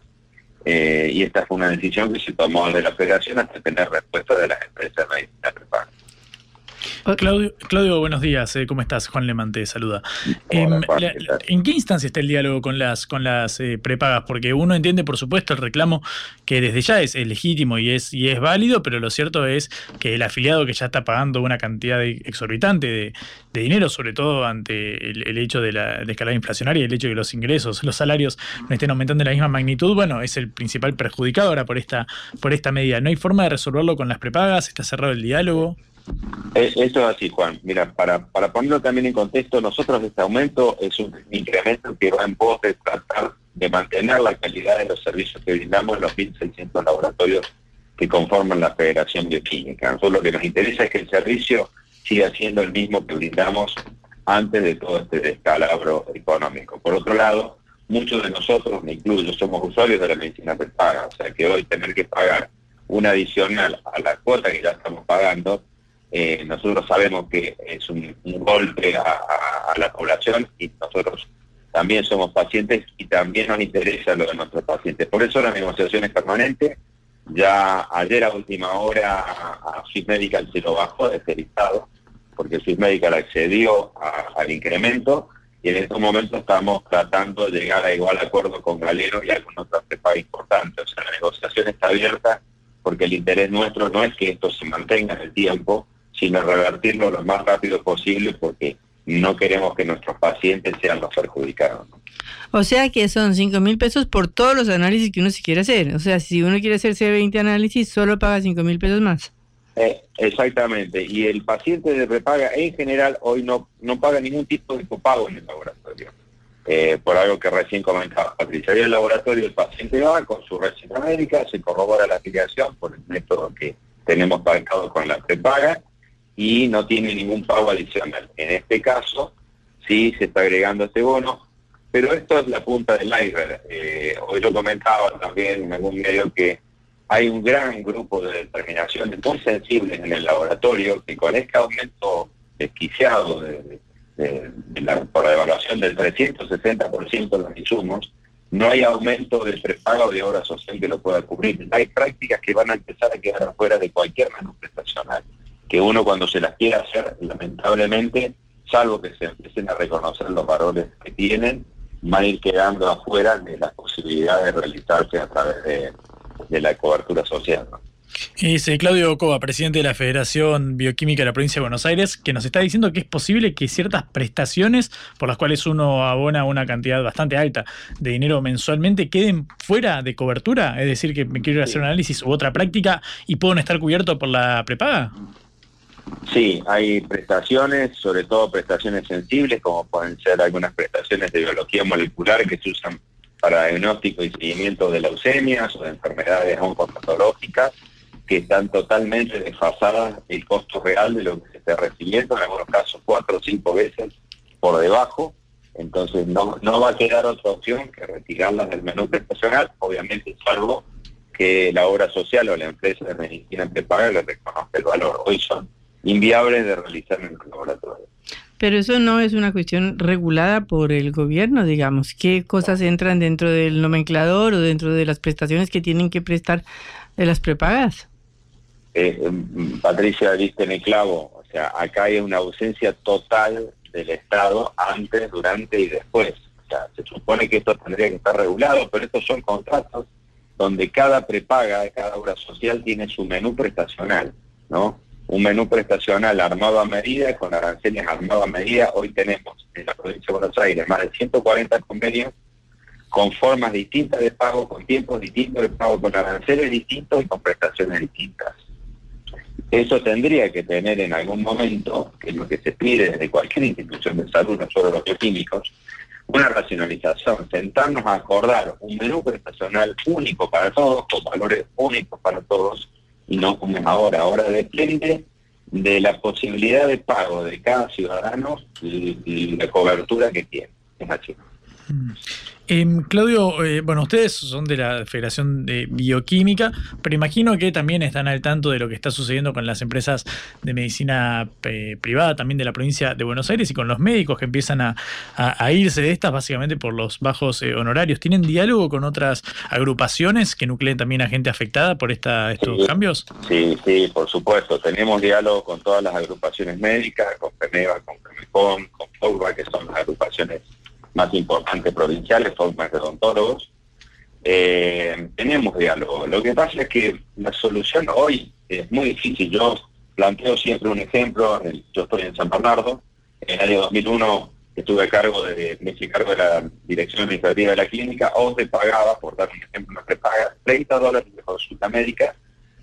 Eh, y esta fue una decisión que se tomó de la federación hasta tener respuesta de las empresas de medicina. Claudio, Claudio, buenos días. Eh, ¿Cómo estás? Juan Lemán te saluda. Em, ¿En qué instancia está el diálogo con las, con las eh, prepagas? Porque uno entiende, por supuesto, el reclamo que desde ya es, legítimo y es, y es válido, pero lo cierto es que el afiliado que ya está pagando una cantidad exorbitante de, dinero, sobre todo ante el, hecho de la escalada inflacionaria y el hecho de que los ingresos, los salarios no estén aumentando en la misma magnitud, bueno, es el principal perjudicado ahora por esta, por esta medida. ¿No hay forma de resolverlo con las prepagas? ¿Está cerrado el diálogo? Eh, eso es así, Juan. Mira, para, para ponerlo también en contexto, nosotros este aumento es un incremento que va en pos de tratar de mantener la calidad de los servicios que brindamos en los 1.600 laboratorios que conforman la Federación Bioquímica. Nosotros lo que nos interesa es que el servicio siga siendo el mismo que brindamos antes de todo este descalabro económico. Por otro lado, muchos de nosotros, me incluyo, somos usuarios de la medicina prepaga, o sea que hoy tener que pagar un adicional a la cuota que ya estamos pagando eh, nosotros sabemos que es un, golpe a, la población y nosotros también somos pacientes y también nos interesa lo de nuestros pacientes. Por eso la negociación es permanente. Ya ayer a última hora a Swiss Medical se lo bajó de este listado, porque Swiss Medical accedió al incremento y en estos momentos estamos tratando de llegar a igual acuerdo con Galero y algunos otros prepaga importantes. O sea, la negociación está abierta porque el interés nuestro no es que esto se mantenga en el tiempo, sino revertirlo lo más rápido posible porque no queremos que nuestros pacientes sean los perjudicados. O sea que son 5 mil pesos por todos los análisis que uno se quiere hacer. O sea, si uno quiere hacerse 20 análisis, solo paga 5 mil pesos más. Eh, exactamente. Y el paciente de repaga en general hoy no, no paga ningún tipo de copago en el laboratorio. Eh, por algo que recién comentaba Patricia. En el laboratorio el paciente va con su receta médica, se corrobora la afiliación por el método que tenemos pagado con la prepaga y no tiene ningún pago adicional. En este caso, sí se está agregando este bono, pero esto es la punta del iceberg. Eh, hoy lo comentaba también en algún medio que hay un gran grupo de determinaciones muy sensibles en el laboratorio que con este aumento desquiciado de, por la evaluación del 360% de los insumos, no hay aumento del prepago de obra social que lo pueda cubrir. Hay prácticas que van a empezar a quedar afuera de cualquier menú prestacional que uno cuando se las quiera hacer, lamentablemente, salvo que se empiecen a reconocer los valores que tienen, van a ir quedando afuera de la posibilidad de realizarse a través de, la cobertura social. Dice Claudio Cova, presidente de la Federación Bioquímica de la Provincia de Buenos Aires, que nos está diciendo que es posible que ciertas prestaciones por las cuales uno abona una cantidad bastante alta de dinero mensualmente queden fuera de cobertura, es decir, que me quiero hacer un análisis u otra práctica y pueden estar cubiertos por la prepaga. Sí, hay prestaciones, sobre todo prestaciones sensibles, como pueden ser algunas prestaciones de biología molecular que se usan para diagnóstico y seguimiento de leucemias o de enfermedades oncopatológicas, que están totalmente desfasadas el costo real de lo que se está recibiendo, en algunos casos cuatro o cinco veces por debajo. Entonces no, no va a quedar otra opción que retirarlas del menú prestacional, obviamente salvo que la obra social o la empresa de medicina te paga le reconozca el valor. Hoy son inviable de realizar en el laboratorio. Pero eso no es una cuestión regulada por el gobierno, digamos. ¿Qué cosas entran dentro del nomenclador o dentro de las prestaciones que tienen que prestar de las prepagas? Eh, mm, Patricia, diste en el clavo. O sea, acá hay una ausencia total del Estado antes, durante y después. O sea, se supone que esto tendría que estar regulado, pero estos son contratos donde cada prepaga, cada obra social tiene su menú prestacional, ¿no? Un menú prestacional armado a medida, con aranceles armados a medida. Hoy tenemos en la provincia de Buenos Aires más de 140 convenios con formas distintas de pago, con tiempos distintos de pago, con aranceles distintos y con prestaciones distintas. Eso tendría que tener en algún momento, que es lo que se pide desde cualquier institución de salud, no solo los bioquímicos, una racionalización, sentarnos a acordar un menú prestacional único para todos, con valores únicos para todos, no como ahora. Ahora depende de la posibilidad de pago de cada ciudadano y, la cobertura que tiene. Es así. Mm. Em, Claudio, eh, bueno, ustedes son de la Federación de Bioquímica, pero imagino que también están al tanto de lo que está sucediendo con las empresas de medicina eh, privada, también de la provincia de Buenos Aires y con los médicos que empiezan a, a- a irse de estas básicamente por los bajos eh, honorarios. ¿Tienen diálogo con otras agrupaciones que nucleen también a gente afectada por esta, estos Sí. cambios? Sí, sí, por supuesto. Tenemos diálogo con todas las agrupaciones médicas, con PEMEVA, con PEMECON, con FOGBA, que son las agrupaciones más importantes provinciales, FOGBA de odontólogos. Eh, tenemos diálogo. Lo que pasa es que la solución hoy es muy difícil. Yo planteo siempre un ejemplo. Yo estoy en San Bernardo. En el año 2001 estuve a cargo de, me hice cargo de la dirección administrativa de la clínica. OSDE pagaba, por dar un ejemplo, nos paga 30 dólares de consulta médica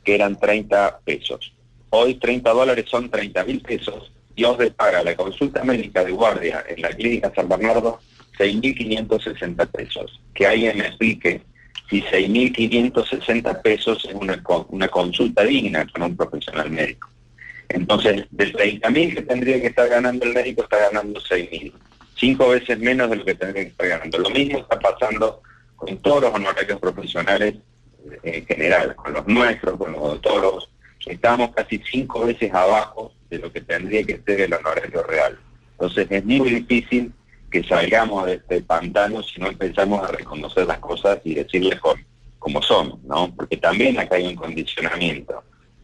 que eran 30 pesos. Hoy 30 dólares son 30 mil pesos y OSDE paga la consulta médica de guardia en la clínica San Bernardo 6.560 pesos. Que alguien me explique si 6.560 pesos es una, una consulta digna con un profesional médico. Entonces, de 30.000 que tendría que estar ganando el médico, está ganando 6.000. Cinco veces menos de lo que tendría que estar ganando. Lo mismo está pasando con todos los honorarios profesionales eh, en general, con los nuestros, con los odontólogos. Estamos casi cinco veces abajo de lo que tendría que ser el honorario real. Entonces, es muy difícil que salgamos de este pantano si no empezamos a reconocer las cosas y decirles con- como son, ¿no? Porque también acá hay un condicionamiento.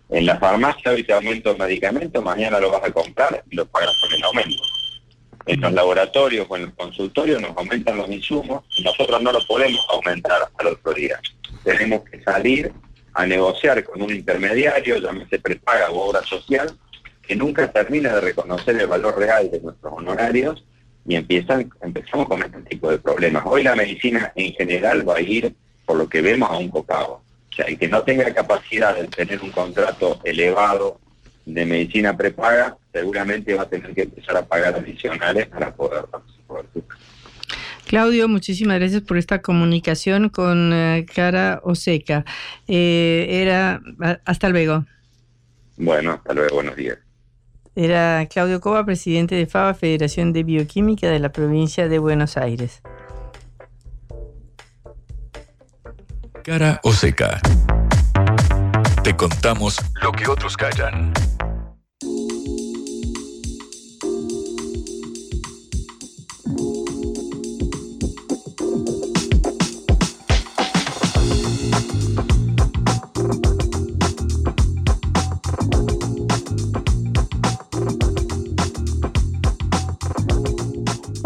En la farmacia hoy te aumento el medicamento, mañana lo vas a comprar y lo pagas con el aumento. En los laboratorios o en los consultorios nos aumentan los insumos y nosotros no lo podemos aumentar hasta el otro día. Tenemos que salir a negociar con un intermediario, llámese prepaga o obra social, que nunca termina de reconocer el valor real de nuestros honorarios y empiezan, empezamos con este tipo de problemas. Hoy la medicina en general va a ir, por lo que vemos, a un copado. O sea, el que no tenga capacidad de tener un contrato elevado de medicina prepaga, seguramente va a tener que empezar a pagar adicionales para poder participar. Claudio, muchísimas gracias por esta comunicación con eh, Cara Oseca. Eh, era, hasta luego. Bueno, hasta luego, buenos días. Era Claudio Cova, presidente de FABA, Federación de Bioquímica de la provincia de Buenos Aires. Cara o seca. Te contamos lo que otros callan.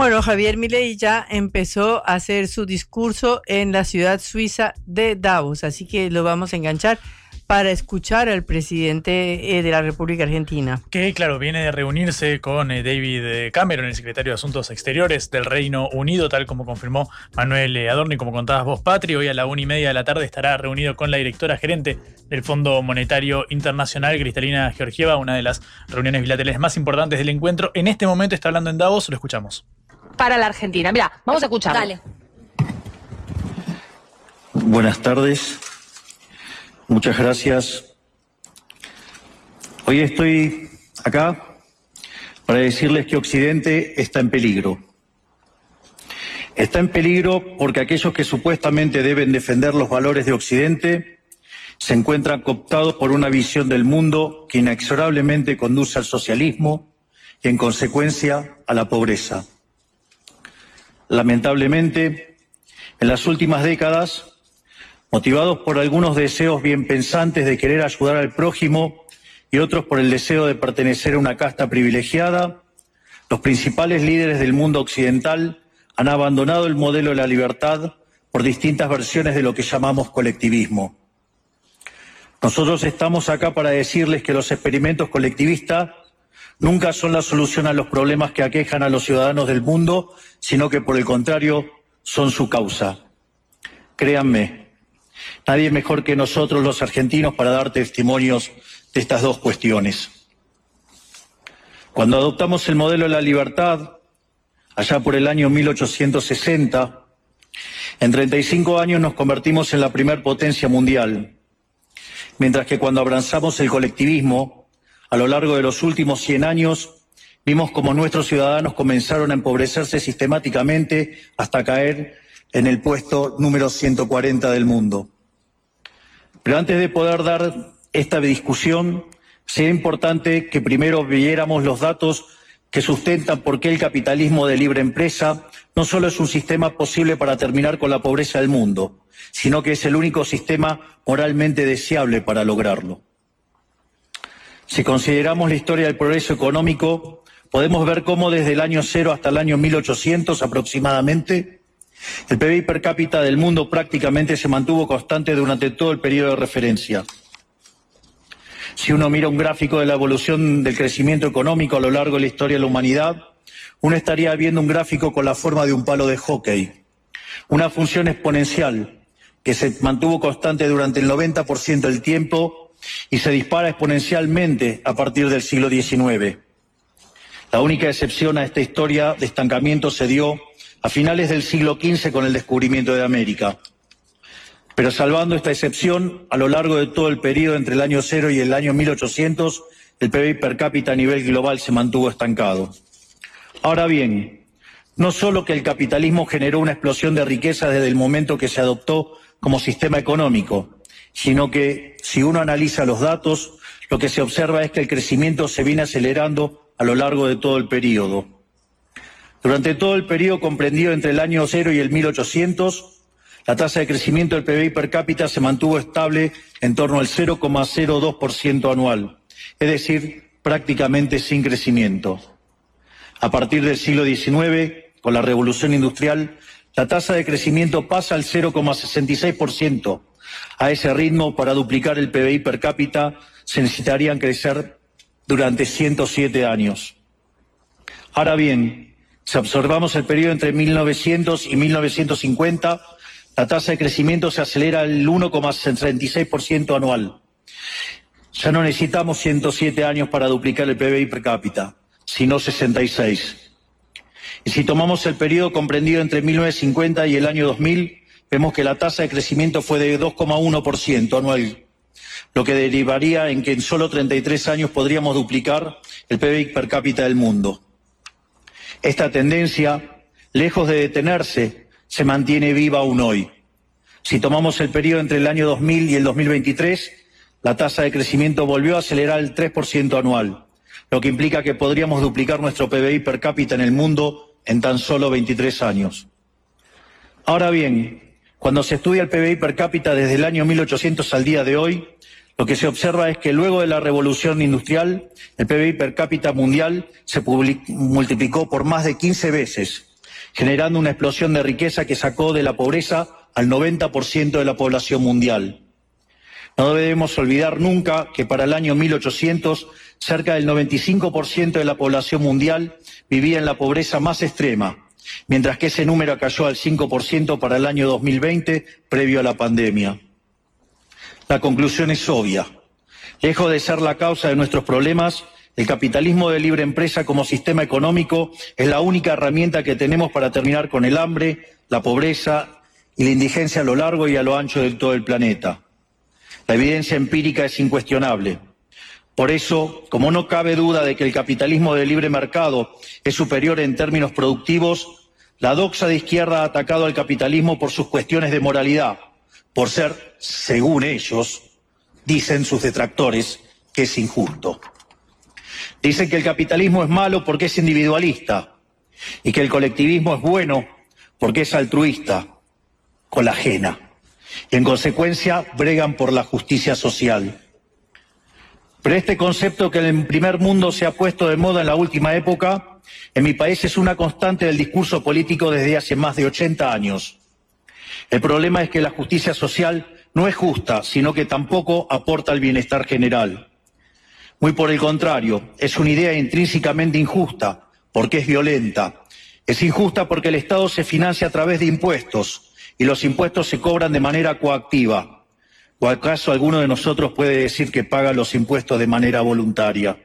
Bueno, Javier Milei ya empezó a hacer su discurso en la ciudad suiza de Davos, así que lo vamos a enganchar para escuchar al presidente eh, de la República Argentina. Que, claro, viene de reunirse con eh, David eh, Cameron, el secretario de Asuntos Exteriores del Reino Unido, tal como confirmó Manuel eh, Adorni, como contabas vos, Patri. Hoy a la una y media de la tarde estará reunido con la directora gerente del Fondo Monetario Internacional, Cristalina Georgieva, una de las reuniones bilaterales más importantes del encuentro. En este momento está hablando en Davos, lo escuchamos. Para la Argentina. Mira, vamos a escuchar. Dale. Buenas tardes. Muchas gracias. Hoy estoy acá para decirles que Occidente está en peligro. Está en peligro porque aquellos que supuestamente deben defender los valores de Occidente se encuentran cooptados por una visión del mundo que inexorablemente conduce al socialismo y, en consecuencia, a la pobreza. Lamentablemente, en las últimas décadas, motivados por algunos deseos bien pensantes de querer ayudar al prójimo y otros por el deseo de pertenecer a una casta privilegiada, los principales líderes del mundo occidental han abandonado el modelo de la libertad por distintas versiones de lo que llamamos colectivismo. Nosotros estamos acá para decirles que los experimentos colectivistas nunca son la solución a los problemas que aquejan a los ciudadanos del mundo, sino que por el contrario son su causa. Créanme, nadie mejor que nosotros los argentinos para dar testimonios de estas dos cuestiones. Cuando adoptamos el modelo de la libertad, allá por el año 1860, en 35 años nos convertimos en la primer potencia mundial, mientras que cuando abrazamos el colectivismo, a lo largo de los últimos 100 años, vimos como nuestros ciudadanos comenzaron a empobrecerse sistemáticamente hasta caer en el puesto número 140 del mundo. Pero antes de poder dar esta discusión, sería importante que primero viéramos los datos que sustentan por qué el capitalismo de libre empresa no solo es un sistema posible para terminar con la pobreza del mundo, sino que es el único sistema moralmente deseable para lograrlo. Si consideramos la historia del progreso económico, podemos ver cómo desde el año cero hasta el año 1800 aproximadamente, el PIB per cápita del mundo prácticamente se mantuvo constante durante todo el periodo de referencia. Si uno mira un gráfico de la evolución del crecimiento económico a lo largo de la historia de la humanidad, uno estaría viendo un gráfico con la forma de un palo de hockey, una función exponencial que se mantuvo constante durante el 90% del tiempo y se dispara exponencialmente a partir del siglo XIX. La única excepción a esta historia de estancamiento se dio a finales del siglo XV con el descubrimiento de América. Pero salvando esta excepción, a lo largo de todo el periodo entre el año cero y el año 1800, el PIB per cápita a nivel global se mantuvo estancado. Ahora bien, no solo que el capitalismo generó una explosión de riqueza desde el momento que se adoptó como sistema económico, sino que si uno analiza los datos, lo que se observa es que el crecimiento se viene acelerando a lo largo de todo el periodo. Durante todo el periodo comprendido entre el año cero y el 1800, la tasa de crecimiento del PIB per cápita se mantuvo estable en torno al 0,02% anual, es decir, prácticamente sin crecimiento. A partir del siglo XIX, con la revolución industrial, la tasa de crecimiento pasa al 0,66%. A ese ritmo, para duplicar el PBI per cápita, se necesitarían crecer durante 107 años. Ahora bien, si observamos el periodo entre 1900 y 1950, la tasa de crecimiento se acelera al 1,36% anual. Ya no necesitamos 107 años para duplicar el PBI per cápita, sino 66. Y si tomamos el periodo comprendido entre 1950 y el año 2000, vemos que la tasa de crecimiento fue de 2,1% anual, lo que derivaría en que en solo 33 años podríamos duplicar el PBI per cápita del mundo. Esta tendencia, lejos de detenerse, se mantiene viva aún hoy. Si tomamos el periodo entre el año 2000 y el 2023, la tasa de crecimiento volvió a acelerar el 3% anual, lo que implica que podríamos duplicar nuestro PBI per cápita en el mundo en tan solo 23 años. Ahora bien, cuando se estudia el PBI per cápita desde el año 1800 al día de hoy, lo que se observa es que luego de la revolución industrial, el PBI per cápita mundial se multiplicó por más de 15 veces, generando una explosión de riqueza que sacó de la pobreza al 90% de la población mundial. No debemos olvidar nunca que para el año 1800 cerca del 95% de la población mundial vivía en la pobreza más extrema, mientras que ese número cayó al 5% para el año 2020, previo a la pandemia. La conclusión es obvia. Lejos de ser la causa de nuestros problemas, el capitalismo de libre empresa como sistema económico es la única herramienta que tenemos para terminar con el hambre, la pobreza y la indigencia a lo largo y a lo ancho de todo el planeta. La evidencia empírica es incuestionable. Por eso, como no cabe duda de que el capitalismo de libre mercado es superior en términos productivos, la doxa de izquierda ha atacado al capitalismo por sus cuestiones de moralidad, por ser, según ellos, dicen sus detractores, que es injusto. Dicen que el capitalismo es malo porque es individualista y que el colectivismo es bueno porque es altruista, con la ajena. Y en consecuencia bregan por la justicia social. Pero este concepto que en el primer mundo se ha puesto de moda en la última época, en mi país es una constante del discurso político desde hace más de 80 años. El problema es que la justicia social no es justa, sino que tampoco aporta al bienestar general. Muy por el contrario, es una idea intrínsecamente injusta, porque es violenta. Es injusta porque el Estado se financia a través de impuestos y los impuestos se cobran de manera coactiva. ¿O acaso alguno de nosotros puede decir que paga los impuestos de manera voluntaria?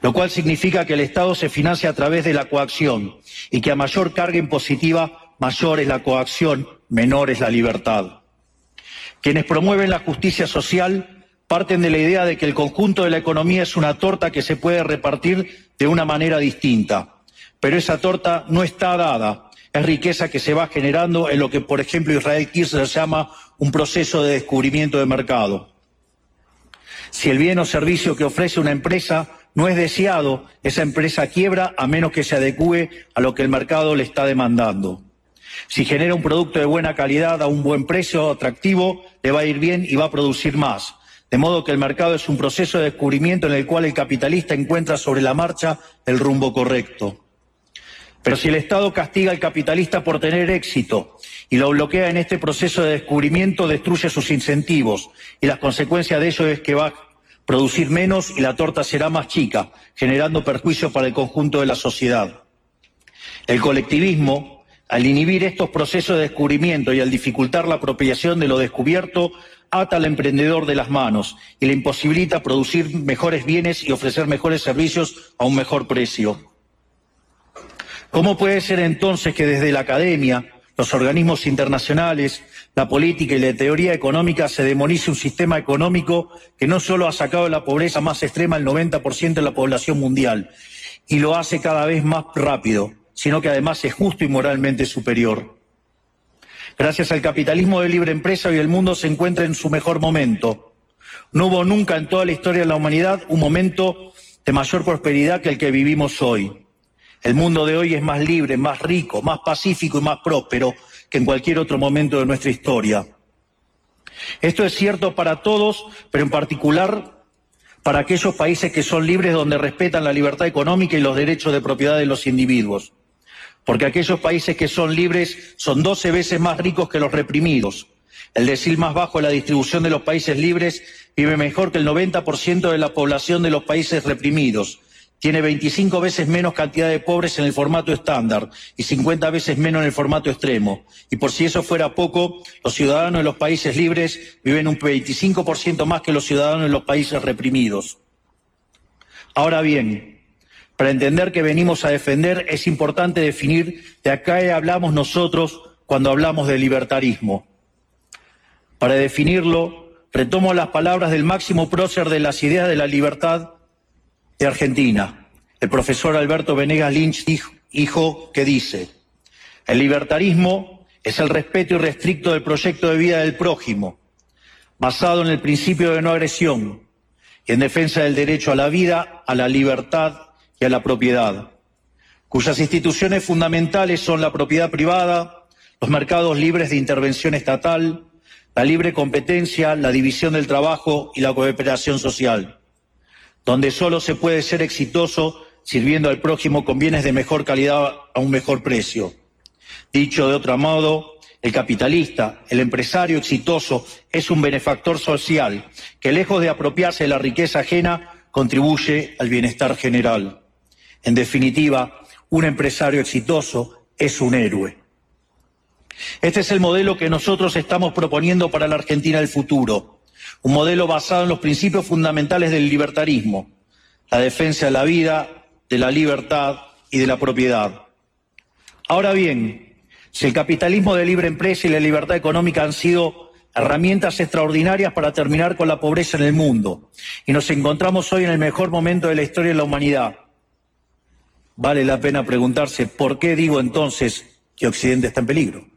Lo cual significa que el Estado se financia a través de la coacción y que a mayor carga impositiva, mayor es la coacción, menor es la libertad. Quienes promueven la justicia social parten de la idea de que el conjunto de la economía es una torta que se puede repartir de una manera distinta. Pero esa torta no está dada, es riqueza que se va generando en lo que, por ejemplo, Israel Kirchner llama un proceso de descubrimiento de mercado. Si el bien o servicio que ofrece una empresa no es deseado, esa empresa quiebra a menos que se adecue a lo que el mercado le está demandando. Si genera un producto de buena calidad a un buen precio atractivo, le va a ir bien y va a producir más. De modo que el mercado es un proceso de descubrimiento en el cual el capitalista encuentra sobre la marcha el rumbo correcto. Pero si el Estado castiga al capitalista por tener éxito y lo bloquea en este proceso de descubrimiento, destruye sus incentivos y las consecuencias de ello es que va producir menos y la torta será más chica, generando perjuicios para el conjunto de la sociedad. El colectivismo, al inhibir estos procesos de descubrimiento y al dificultar la apropiación de lo descubierto, ata al emprendedor de las manos y le imposibilita producir mejores bienes y ofrecer mejores servicios a un mejor precio. ¿Cómo puede ser entonces que desde la academia, los organismos internacionales, la política y la teoría económica se demonice un sistema económico que no solo ha sacado de la pobreza más extrema al 90% de la población mundial y lo hace cada vez más rápido, sino que además es justo y moralmente superior? Gracias al capitalismo de libre empresa hoy el mundo se encuentra en su mejor momento. No hubo nunca en toda la historia de la humanidad un momento de mayor prosperidad que el que vivimos hoy. El mundo de hoy es más libre, más rico, más pacífico y más próspero que en cualquier otro momento de nuestra historia. Esto es cierto para todos, pero en particular para aquellos países que son libres donde respetan la libertad económica y los derechos de propiedad de los individuos porque aquellos países que son libres son doce veces más ricos que los reprimidos. El decil más bajo de la distribución de los países libres vive mejor que el 90% de la población de los países reprimidos. Tiene 25 veces menos cantidad de pobres en el formato estándar y 50 veces menos en el formato extremo. Y por si eso fuera poco, los ciudadanos de los países libres viven un 25% más que los ciudadanos de los países reprimidos. Ahora bien, para entender que venimos a defender es importante definir de acá hablamos nosotros cuando hablamos de libertarismo. Para definirlo, retomo las palabras del máximo prócer de las ideas de la libertad de Argentina, el profesor Alberto Venegas Lynch dijo, que dice, el libertarismo es el respeto irrestricto del proyecto de vida del prójimo, basado en el principio de no agresión y en defensa del derecho a la vida, a la libertad y a la propiedad, cuyas instituciones fundamentales son la propiedad privada, los mercados libres de intervención estatal, la libre competencia, la división del trabajo y la cooperación social, donde solo se puede ser exitoso sirviendo al prójimo con bienes de mejor calidad a un mejor precio. Dicho de otro modo, el capitalista, el empresario exitoso, es un benefactor social que, lejos de apropiarse de la riqueza ajena, contribuye al bienestar general. En definitiva, un empresario exitoso es un héroe. Este es el modelo que nosotros estamos proponiendo para la Argentina del futuro, un modelo basado en los principios fundamentales del libertarismo, la defensa de la vida, de la libertad y de la propiedad. Ahora bien, si el capitalismo de libre empresa y la libertad económica han sido herramientas extraordinarias para terminar con la pobreza en el mundo, y nos encontramos hoy en el mejor momento de la historia de la humanidad, vale la pena preguntarse por qué digo entonces que Occidente está en peligro.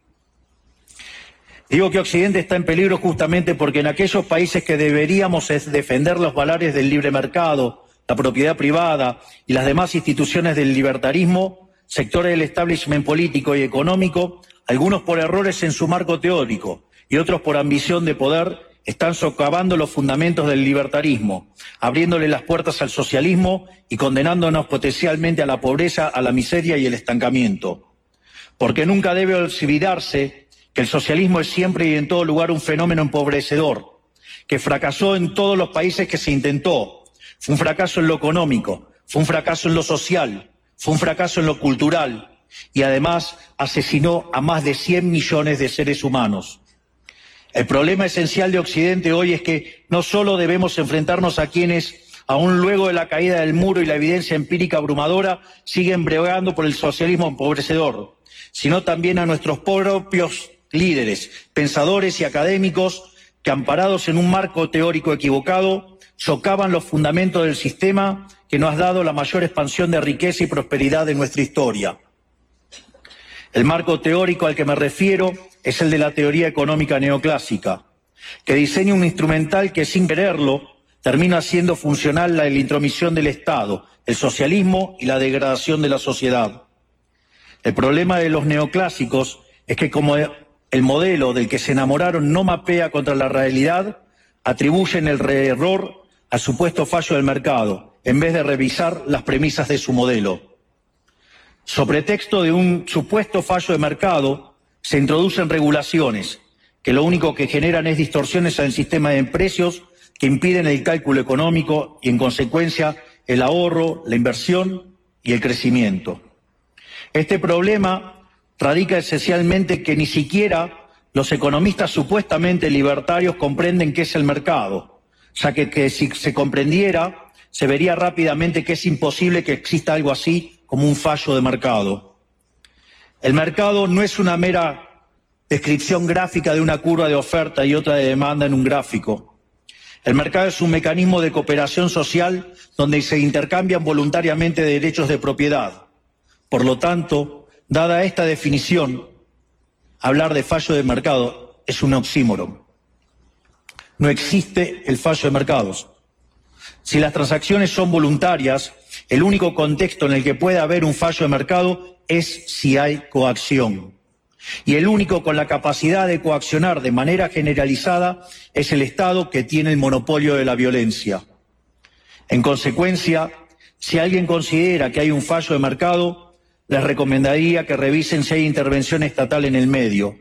Digo que Occidente está en peligro justamente porque en aquellos países que deberíamos defender los valores del libre mercado, la propiedad privada y las demás instituciones del libertarismo, sectores del establishment político y económico, algunos por errores en su marco teórico y otros por ambición de poder, están socavando los fundamentos del libertarismo, abriéndole las puertas al socialismo y condenándonos potencialmente a la pobreza, a la miseria y el estancamiento. Porque nunca debe olvidarse el socialismo es siempre y en todo lugar un fenómeno empobrecedor, que fracasó en todos los países que se intentó. Fue un fracaso en lo económico, fue un fracaso en lo social, fue un fracaso en lo cultural y además asesinó a más de 100 millones de seres humanos. El problema esencial de Occidente hoy es que no solo debemos enfrentarnos a quienes, aún luego de la caída del muro y la evidencia empírica abrumadora, siguen bregando por el socialismo empobrecedor, sino también a nuestros propios líderes, pensadores y académicos que, amparados en un marco teórico equivocado, chocaban los fundamentos del sistema que nos ha dado la mayor expansión de riqueza y prosperidad de nuestra historia. El marco teórico al que me refiero es el de la teoría económica neoclásica, que diseña un instrumental que sin quererlo termina haciendo funcional la intromisión del Estado, el socialismo y la degradación de la sociedad. El problema de los neoclásicos es que como el modelo del que se enamoraron no mapea contra la realidad, atribuyen el error al supuesto fallo del mercado, en vez de revisar las premisas de su modelo. Sobre texto de un supuesto fallo de mercado, se introducen regulaciones que lo único que generan es distorsiones en el sistema de precios que impiden el cálculo económico y, en consecuencia, el ahorro, la inversión y el crecimiento. Este problema radica esencialmente que ni siquiera los economistas supuestamente libertarios comprenden qué es el mercado, ya que, que si se comprendiera, se vería rápidamente que es imposible que exista algo así como un fallo de mercado. El mercado no es una mera descripción gráfica de una curva de oferta y otra de demanda en un gráfico. El mercado es un mecanismo de cooperación social donde se intercambian voluntariamente derechos de propiedad. Por lo tanto, dada esta definición, hablar de fallo de mercado es un oxímoron. No existe el fallo de mercados. Si las transacciones son voluntarias, el único contexto en el que puede haber un fallo de mercado es si hay coacción. Y el único con la capacidad de coaccionar de manera generalizada es el Estado que tiene el monopolio de la violencia. En consecuencia, si alguien considera que hay un fallo de mercado, les recomendaría que revisen si hay intervención estatal en el medio.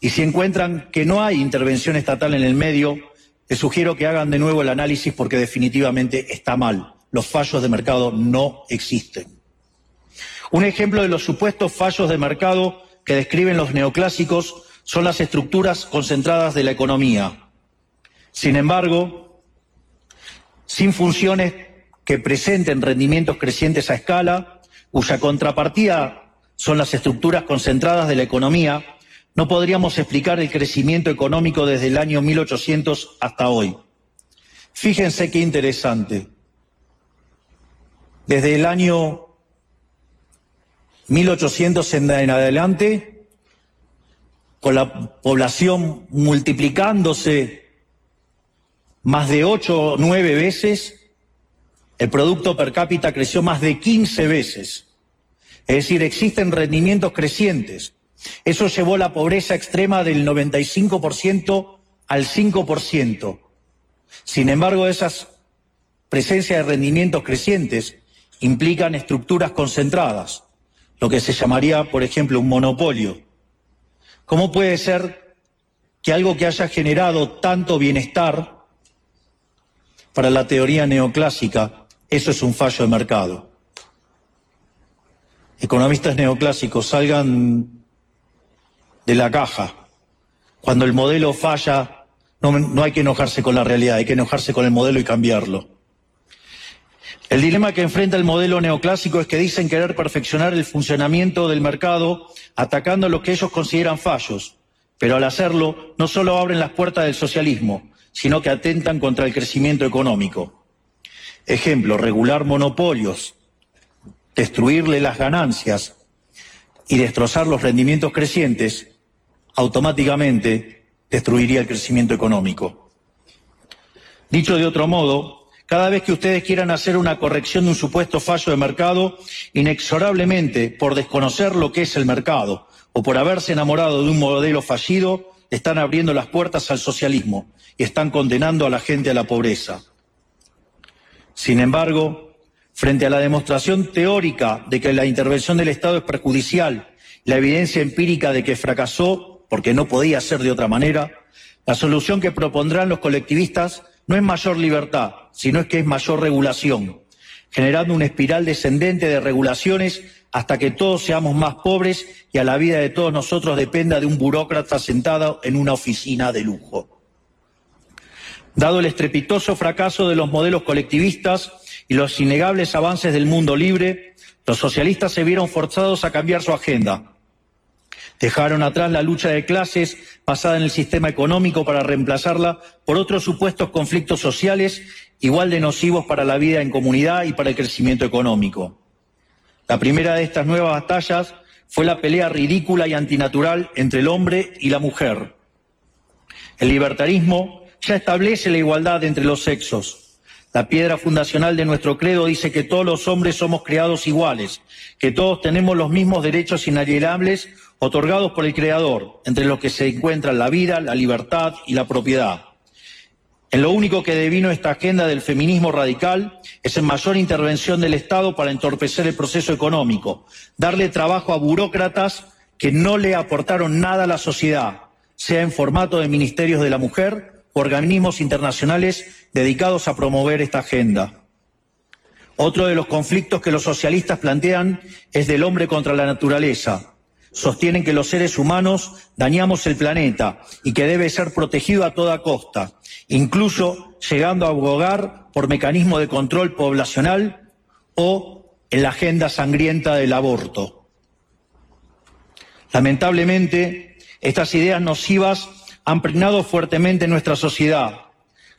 Y si encuentran que no hay intervención estatal en el medio, les sugiero que hagan de nuevo el análisis porque definitivamente está mal. Los fallos de mercado no existen. Un ejemplo de los supuestos fallos de mercado que describen los neoclásicos son las estructuras concentradas de la economía. Sin embargo, sin funciones que presenten rendimientos crecientes a escala, cuya contrapartida son las estructuras concentradas de la economía, no podríamos explicar el crecimiento económico desde el año 1800 hasta hoy. Fíjense qué interesante. Desde el año 1800 en adelante, con la población multiplicándose más de ocho o nueve veces, el Producto Per cápita creció más de 15 veces. Es decir, existen rendimientos crecientes. Eso llevó la pobreza extrema del 95% al 5%. Sin embargo, esas presencias de rendimientos crecientes implican estructuras concentradas lo que se llamaría, por ejemplo, un monopolio. ¿Cómo puede ser que algo que haya generado tanto bienestar para la teoría neoclásica, eso es un fallo de mercado? Economistas neoclásicos salgan de la caja. Cuando el modelo falla, no, hay que enojarse con la realidad, hay que enojarse con el modelo y cambiarlo. El dilema que enfrenta el modelo neoclásico es que dicen querer perfeccionar el funcionamiento del mercado atacando lo que ellos consideran fallos, pero al hacerlo no solo abren las puertas del socialismo, sino que atentan contra el crecimiento económico. Ejemplo, regular monopolios, destruirle las ganancias y destrozar los rendimientos crecientes, automáticamente destruiría el crecimiento económico. Dicho de otro modo, cada vez que ustedes quieran hacer una corrección de un supuesto fallo de mercado, inexorablemente, por desconocer lo que es el mercado o por haberse enamorado de un modelo fallido, están abriendo las puertas al socialismo y están condenando a la gente a la pobreza. Sin embargo, frente a la demostración teórica de que la intervención del Estado es perjudicial, la evidencia empírica de que fracasó porque no podía ser de otra manera, la solución que propondrán los colectivistas no es mayor libertad, sino es que es mayor regulación, generando una espiral descendente de regulaciones hasta que todos seamos más pobres y a la vida de todos nosotros dependa de un burócrata sentado en una oficina de lujo. Dado el estrepitoso fracaso de los modelos colectivistas y los innegables avances del mundo libre, los socialistas se vieron forzados a cambiar su agenda, Dejaron atrás la lucha de clases basada en el sistema económico para reemplazarla por otros supuestos conflictos sociales igual de nocivos para la vida en comunidad y para el crecimiento económico. La primera de estas nuevas batallas fue la pelea ridícula y antinatural entre el hombre y la mujer. El libertarismo ya establece la igualdad entre los sexos. La piedra fundacional de nuestro credo dice que todos los hombres somos creados iguales, que todos tenemos los mismos derechos inalienables otorgados por el Creador, entre los que se encuentran la vida, la libertad y la propiedad. En lo único que devino esta agenda del feminismo radical es en mayor intervención del Estado para entorpecer el proceso económico, darle trabajo a burócratas que no le aportaron nada a la sociedad, sea en formato de ministerios de la mujer organismos internacionales dedicados a promover esta agenda. Otro de los conflictos que los socialistas plantean es del hombre contra la naturaleza. Sostienen que los seres humanos dañamos el planeta y que debe ser protegido a toda costa incluso llegando a abogar por mecanismos de control poblacional o en la agenda sangrienta del aborto. Lamentablemente, estas ideas nocivas han pregnado fuertemente nuestra sociedad.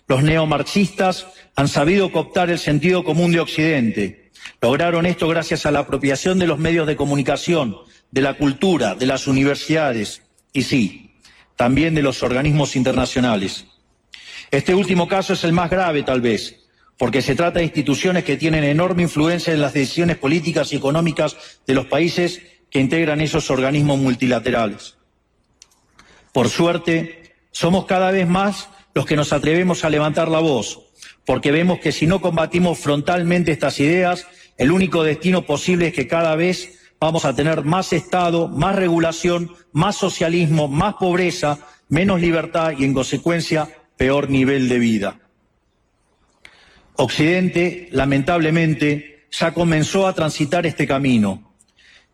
Los neomarxistas han sabido cooptar el sentido común de Occidente. Lograron esto gracias a la apropiación de los medios de comunicación, de la cultura, de las universidades y sí, también de los organismos internacionales. Este último caso es el más grave, tal vez, porque se trata de instituciones que tienen enorme influencia en las decisiones políticas y económicas de los países que integran esos organismos multilaterales. Por suerte, somos cada vez más los que nos atrevemos a levantar la voz, porque vemos que si no combatimos frontalmente estas ideas, el único destino posible es que cada vez vamos a tener más Estado, más regulación, más socialismo, más pobreza, menos libertad y, en consecuencia, peor nivel de vida. Occidente, lamentablemente, ya comenzó a transitar este camino.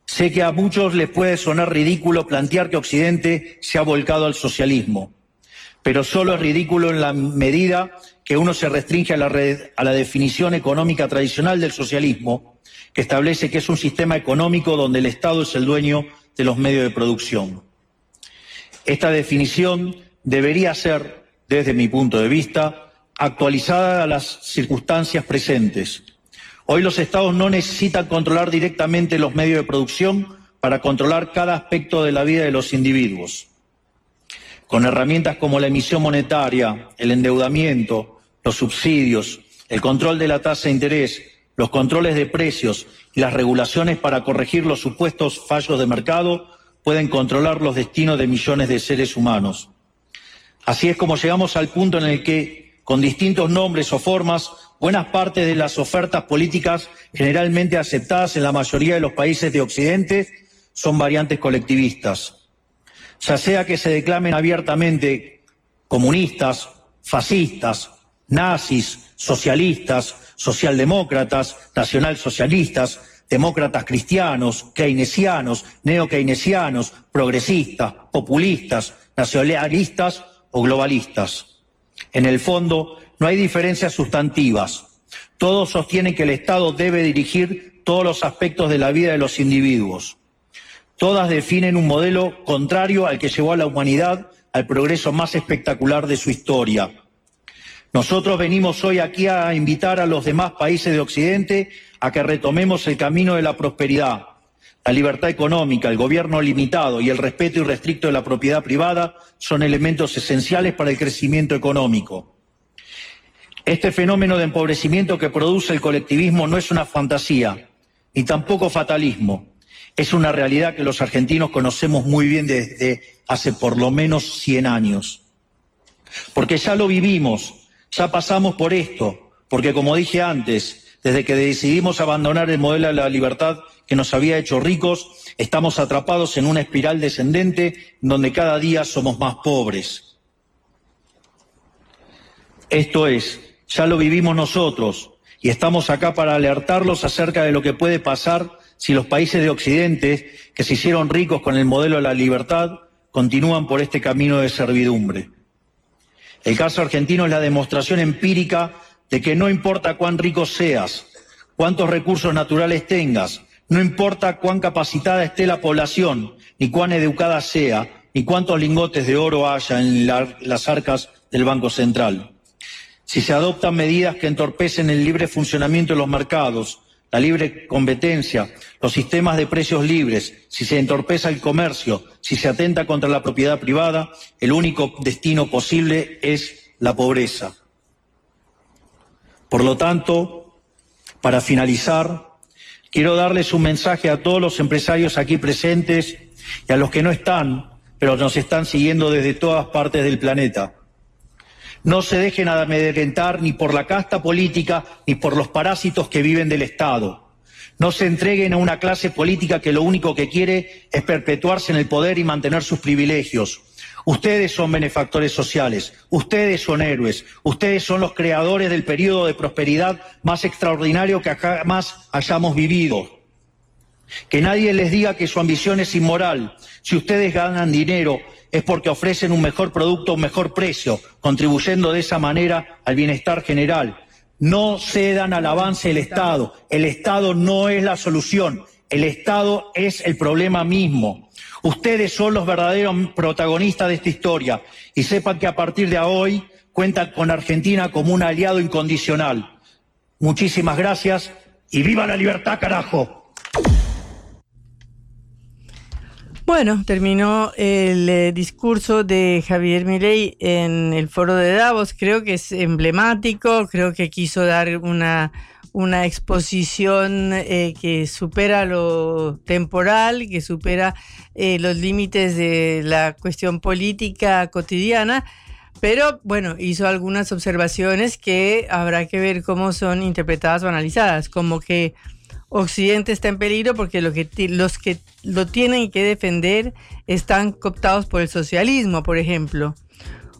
Sé que a muchos les puede sonar ridículo plantear que Occidente se ha volcado al socialismo, pero solo es ridículo en la medida que uno se restringe a la, a la definición económica tradicional del socialismo, que establece que es un sistema económico donde el Estado es el dueño de los medios de producción. Esta definición debería ser desde mi punto de vista, actualizada a las circunstancias presentes. Hoy los Estados no necesitan controlar directamente los medios de producción para controlar cada aspecto de la vida de los individuos. Con herramientas como la emisión monetaria, el endeudamiento, los subsidios, el control de la tasa de interés, los controles de precios y las regulaciones para corregir los supuestos fallos de mercado, pueden controlar los destinos de millones de seres humanos. Así es como llegamos al punto en el que, con distintos nombres o formas, buenas partes de las ofertas políticas generalmente aceptadas en la mayoría de los países de Occidente son variantes colectivistas. Ya sea que se declamen abiertamente comunistas, fascistas, nazis, socialistas, socialdemócratas, nacionalsocialistas, demócratas cristianos, keynesianos, neokeynesianos, progresistas, populistas, nacionalistas o globalistas. En el fondo, no hay diferencias sustantivas. Todos sostienen que el Estado debe dirigir todos los aspectos de la vida de los individuos. Todas definen un modelo contrario al que llevó a la humanidad al progreso más espectacular de su historia. Nosotros venimos hoy aquí a invitar a los demás países de Occidente a que retomemos el camino de la prosperidad, la libertad económica, el gobierno limitado y el respeto irrestricto de la propiedad privada son elementos esenciales para el crecimiento económico. Este fenómeno de empobrecimiento que produce el colectivismo no es una fantasía, ni tampoco fatalismo. Es una realidad que los argentinos conocemos muy bien desde hace por lo menos 100 años. Porque ya lo vivimos, ya pasamos por esto, porque como dije antes, desde que decidimos abandonar el modelo de la libertad que nos había hecho ricos, estamos atrapados en una espiral descendente donde cada día somos más pobres. Esto es, ya lo vivimos nosotros y estamos acá para alertarlos acerca de lo que puede pasar si los países de Occidente, que se hicieron ricos con el modelo de la libertad, continúan por este camino de servidumbre. El caso argentino es la demostración empírica de que no importa cuán rico seas, cuántos recursos naturales tengas, no importa cuán capacitada esté la población, ni cuán educada sea, ni cuántos lingotes de oro haya en las arcas del Banco Central. Si se adoptan medidas que entorpecen el libre funcionamiento de los mercados, la libre competencia, los sistemas de precios libres, si se entorpeza el comercio, si se atenta contra la propiedad privada, el único destino posible es la pobreza. Por lo tanto, para finalizar, quiero darles un mensaje a todos los empresarios aquí presentes y a los que no están, pero nos están siguiendo desde todas partes del planeta. No se dejen amedrentar ni por la casta política ni por los parásitos que viven del Estado. No se entreguen a una clase política que lo único que quiere es perpetuarse en el poder y mantener sus privilegios. Ustedes son benefactores sociales, ustedes son héroes, ustedes son los creadores del periodo de prosperidad más extraordinario que jamás hayamos vivido. Que nadie les diga que su ambición es inmoral. Si ustedes ganan dinero es porque ofrecen un mejor producto un mejor precio, contribuyendo de esa manera al bienestar general. No cedan al avance del Estado. El Estado no es la solución. El Estado es el problema mismo. Ustedes son los verdaderos protagonistas de esta historia y sepan que a partir de hoy cuentan con Argentina como un aliado incondicional. Muchísimas gracias y viva la libertad, carajo. Bueno, terminó el eh, discurso de Javier Milei en el foro de Davos. Creo que es emblemático, creo que quiso dar una, una exposición eh, que supera lo temporal, que supera eh, los límites de la cuestión política cotidiana. Pero bueno, hizo algunas observaciones que habrá que ver cómo son interpretadas o analizadas, como que Occidente está en peligro porque que los que lo tienen que defender están cooptados por el socialismo, por ejemplo.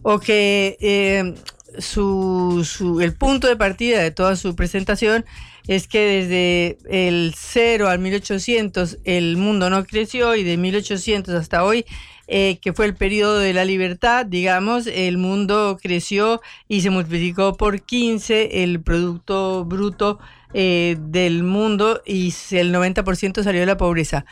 O que eh, su, el punto de partida de toda su presentación es que desde el 0 al 1800 el mundo no creció y de 1800 hasta hoy, eh, que fue el periodo de la libertad, digamos, el mundo creció y se multiplicó por 15 el Producto Bruto eh, del mundo y el 90% salió de la pobreza.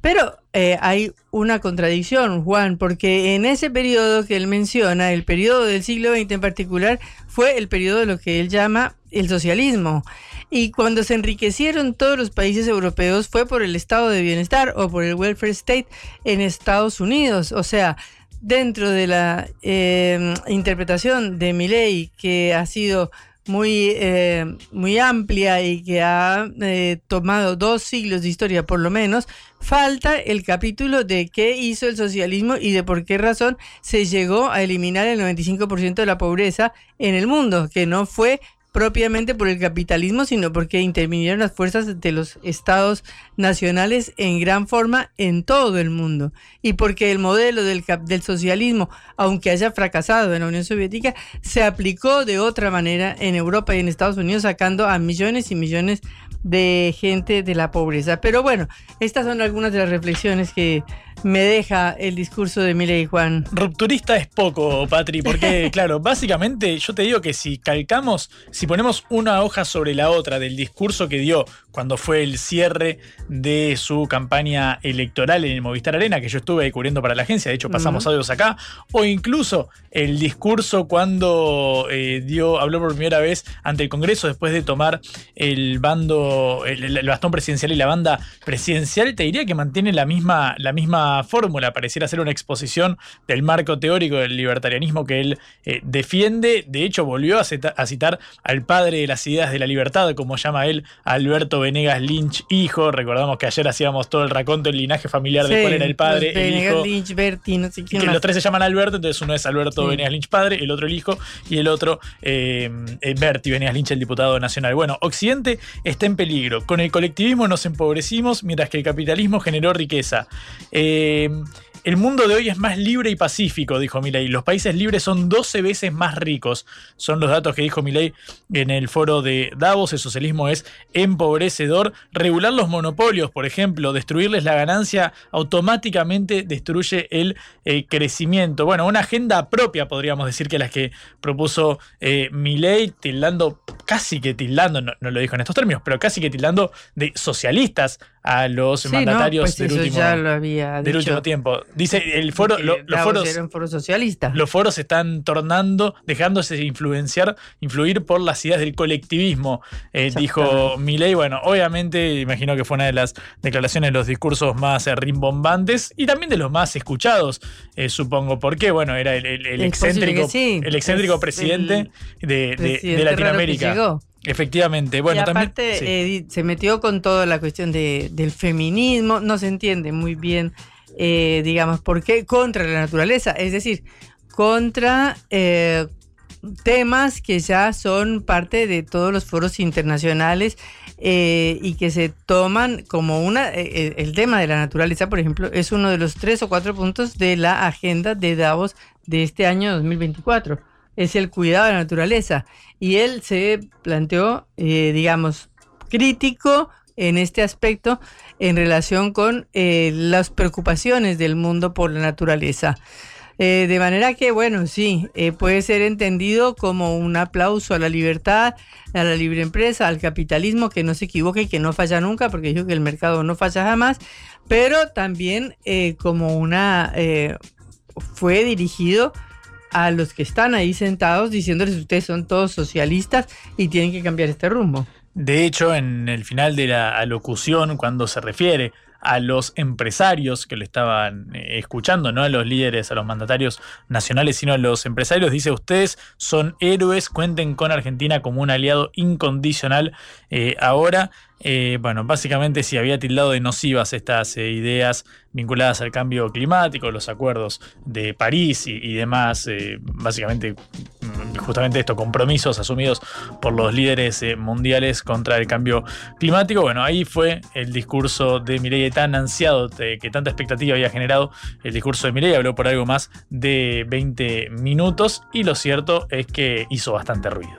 Pero eh, hay una contradicción, Juan, porque en ese periodo que él menciona, el periodo del siglo XX en particular, fue el periodo de lo que él llama el socialismo. Y cuando se enriquecieron todos los países europeos fue por el estado de bienestar o por el welfare state en Estados Unidos. O sea, dentro de la eh, interpretación de mi ley que ha sido muy, eh, muy amplia y que ha eh, tomado dos siglos de historia por lo menos, falta el capítulo de qué hizo el socialismo y de por qué razón se llegó a eliminar el 95% de la pobreza en el mundo, que no fue propiamente por el capitalismo, sino porque intervinieron las fuerzas de los estados nacionales en gran forma en todo el mundo. Y porque el modelo del, del socialismo, aunque haya fracasado en la Unión Soviética, se aplicó de otra manera en Europa y en Estados Unidos, sacando a millones y millones de gente de la pobreza. Pero bueno, estas son algunas de las reflexiones que me deja el discurso de Milei Juan. Rupturista es poco, Patri, porque claro, básicamente yo te digo que si calcamos, si ponemos una hoja sobre la otra del discurso que dio cuando fue el cierre de su campaña electoral en el Movistar Arena, que yo estuve cubriendo para la agencia, de hecho pasamos audios acá, o incluso el discurso cuando eh, dio, habló por primera vez ante el Congreso después de tomar el bando, el, bastón presidencial y la banda presidencial, te diría que mantiene la misma, la misma fórmula, pareciera ser una exposición del marco teórico del libertarianismo que él eh, defiende, de hecho volvió a, a citar al padre de las ideas de la libertad, como llama él, Alberto Venegas Lynch, hijo. Recordamos que ayer hacíamos todo el raconto del linaje familiar de cuál era el padre, el Venegas hijo. Lynch, Berti, no sé quién que más. los tres se llaman Alberto, entonces uno es Alberto Sí. Venegas Lynch padre, el otro el hijo y el otro eh, eh, Berti Venegas Lynch, el diputado nacional. Bueno, Occidente está en peligro. Con el colectivismo nos empobrecimos mientras que el capitalismo generó riqueza. Eh, el mundo de hoy es más libre y pacífico, dijo Milei. Los países libres son 12 veces más ricos. Son los datos que dijo Milei en el foro de Davos. El socialismo es empobrecedor. Regular los monopolios, por ejemplo, destruirles la ganancia, automáticamente destruye el eh, crecimiento. Bueno, una agenda propia, podríamos decir, que las que propuso eh, Milei, tildando, casi que tildando, no, no lo dijo en estos términos, pero casi que tildando de socialistas a los Sí, mandatarios no, pues del, eso último, ya lo había del dicho. último tiempo. Dice, el foro, lo- los foros... era un foro socialista. Los foros se están tornando, dejándose influenciar, influir por las ideas del colectivismo, eh, dijo Milei. Bueno, obviamente, imagino que fue una de las declaraciones, los discursos más eh, rimbombantes y también de los más escuchados, eh, supongo. ¿Por qué? Bueno, era el, el- el excéntrico, sí. el excéntrico Es presidente el de, de- presidente de que Latinoamérica. Efectivamente. Bueno, y también. aparte sí. di- se metió con toda la cuestión de, del feminismo, no se entiende muy bien, eh, digamos, por qué contra la naturaleza, es decir, contra eh, temas que ya son parte de todos los foros internacionales eh, y que se toman como una, eh, el tema de la naturaleza, por ejemplo, es uno de los tres o cuatro puntos de la agenda de Davos de este año 2024 es el cuidado de la naturaleza. Y él se planteó, eh, digamos, crítico en este aspecto en relación con eh, las preocupaciones del mundo por la naturaleza. Eh, de manera que, bueno, sí, puede ser entendido como un aplauso a la libertad, a la libre empresa, al capitalismo, que no se equivoque y que no falla nunca, porque dijo que el mercado no falla jamás, pero también como una... fue dirigido a los que están ahí sentados diciéndoles ustedes son todos socialistas y tienen que cambiar este rumbo. De hecho, en el final de la alocución, cuando se refiere a los empresarios que lo estaban eh, escuchando, no a los líderes, a los mandatarios nacionales, sino a los empresarios, dice, ustedes son héroes, cuenten con Argentina como un aliado incondicional. Eh, ahora, eh, bueno, básicamente si había tildado de nocivas estas eh, ideas vinculadas al cambio climático, los acuerdos de París y, demás, eh, básicamente mm, justamente esto, compromisos asumidos por los líderes mundiales contra el cambio climático. Bueno, ahí fue el discurso de Mireille tan ansiado, que tanta expectativa había generado el discurso de Mireille, habló por algo más de 20 minutos y lo cierto es que hizo bastante ruido.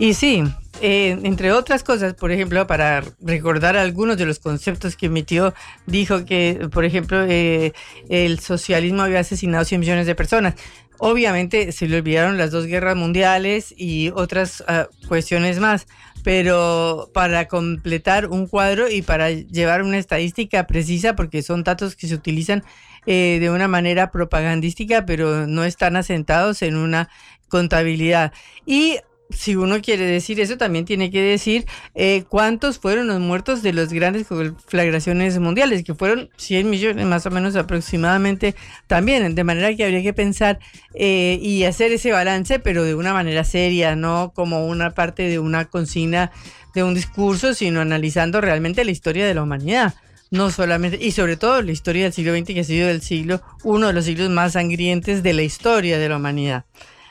Y sí, eh, entre otras cosas, por ejemplo, para recordar algunos de los conceptos que emitió, dijo que, por ejemplo, eh, el socialismo había asesinado 100 millones de personas. Obviamente se le olvidaron las dos guerras mundiales y otras ah, cuestiones más, pero para completar un cuadro y para llevar una estadística precisa, porque son datos que se utilizan eh, de una manera propagandística, pero no están asentados en una contabilidad. Y si uno quiere decir eso, también tiene que decir eh, cuántos fueron los muertos de las grandes conflagraciones mundiales, que fueron 100 millones más o menos aproximadamente también, de manera que habría que pensar eh, y hacer ese balance, pero de una manera seria, no como una parte de una consigna de un discurso, sino analizando realmente la historia de la humanidad. No solamente, y sobre todo la historia del siglo XX, que ha sido el siglo, uno de los siglos más sangrientes de la historia de la humanidad.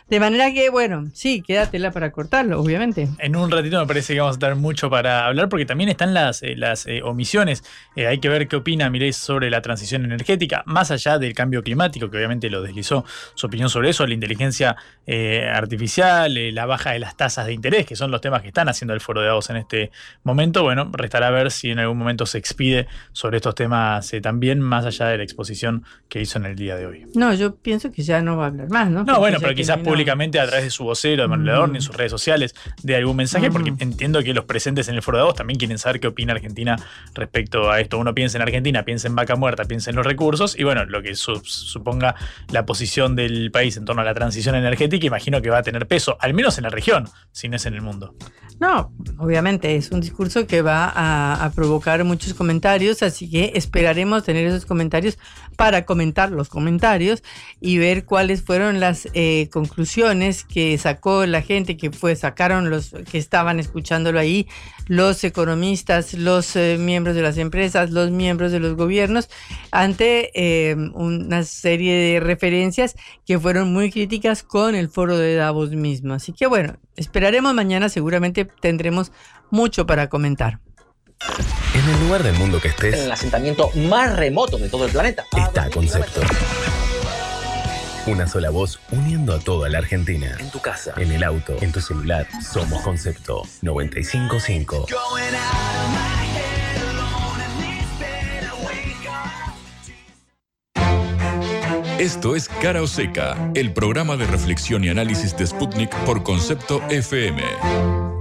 De manera que, bueno, sí, queda tela para cortarlo, obviamente. En un ratito me parece que vamos a tener mucho para hablar porque también están las, eh, las eh, omisiones. Eh, hay que ver qué opina Mireille sobre la transición energética, más allá del cambio climático, que obviamente lo deslizó su opinión sobre eso, la inteligencia artificial, la baja de las tasas de interés, que son los temas que están haciendo el foro de Davos en este momento. Bueno, restará ver si en algún momento se expide sobre estos temas también, más allá de la exposición que hizo en el día de hoy. No, yo pienso que ya no va a hablar más, ¿no? No, Porque bueno, pero quizás no. Públicamente a través de su vocero, de Manuel Adorni, en sus redes sociales, de algún mensaje, porque entiendo que los presentes en el foro de Davos también quieren saber qué opina Argentina respecto a esto. Uno piensa en Argentina, piensa en vaca muerta, piensa en los recursos, y bueno, lo que su- suponga la posición del país en torno a la transición energética, imagino que va a tener peso, al menos en la región, si no es en el mundo. No, obviamente es un discurso que va a, a provocar muchos comentarios, así que esperaremos tener esos comentarios para comentar los comentarios y ver cuáles fueron las eh, conclusiones que sacó la gente que fue sacaron los que estaban escuchándolo ahí, los economistas, los eh, miembros de las empresas, los miembros de los gobiernos ante eh, una serie de referencias que fueron muy críticas con el foro de Davos mismo. Así que bueno, esperaremos mañana, seguramente tendremos mucho para comentar. En el lugar del mundo que estés, En el asentamiento más remoto de todo el planeta. está Concepto. Una sola voz uniendo a toda la Argentina. En tu casa, en el auto, en tu celular. Somos Concepto 955. Esto es Cara o Seca, el programa de reflexión y análisis de Sputnik por concepto FM.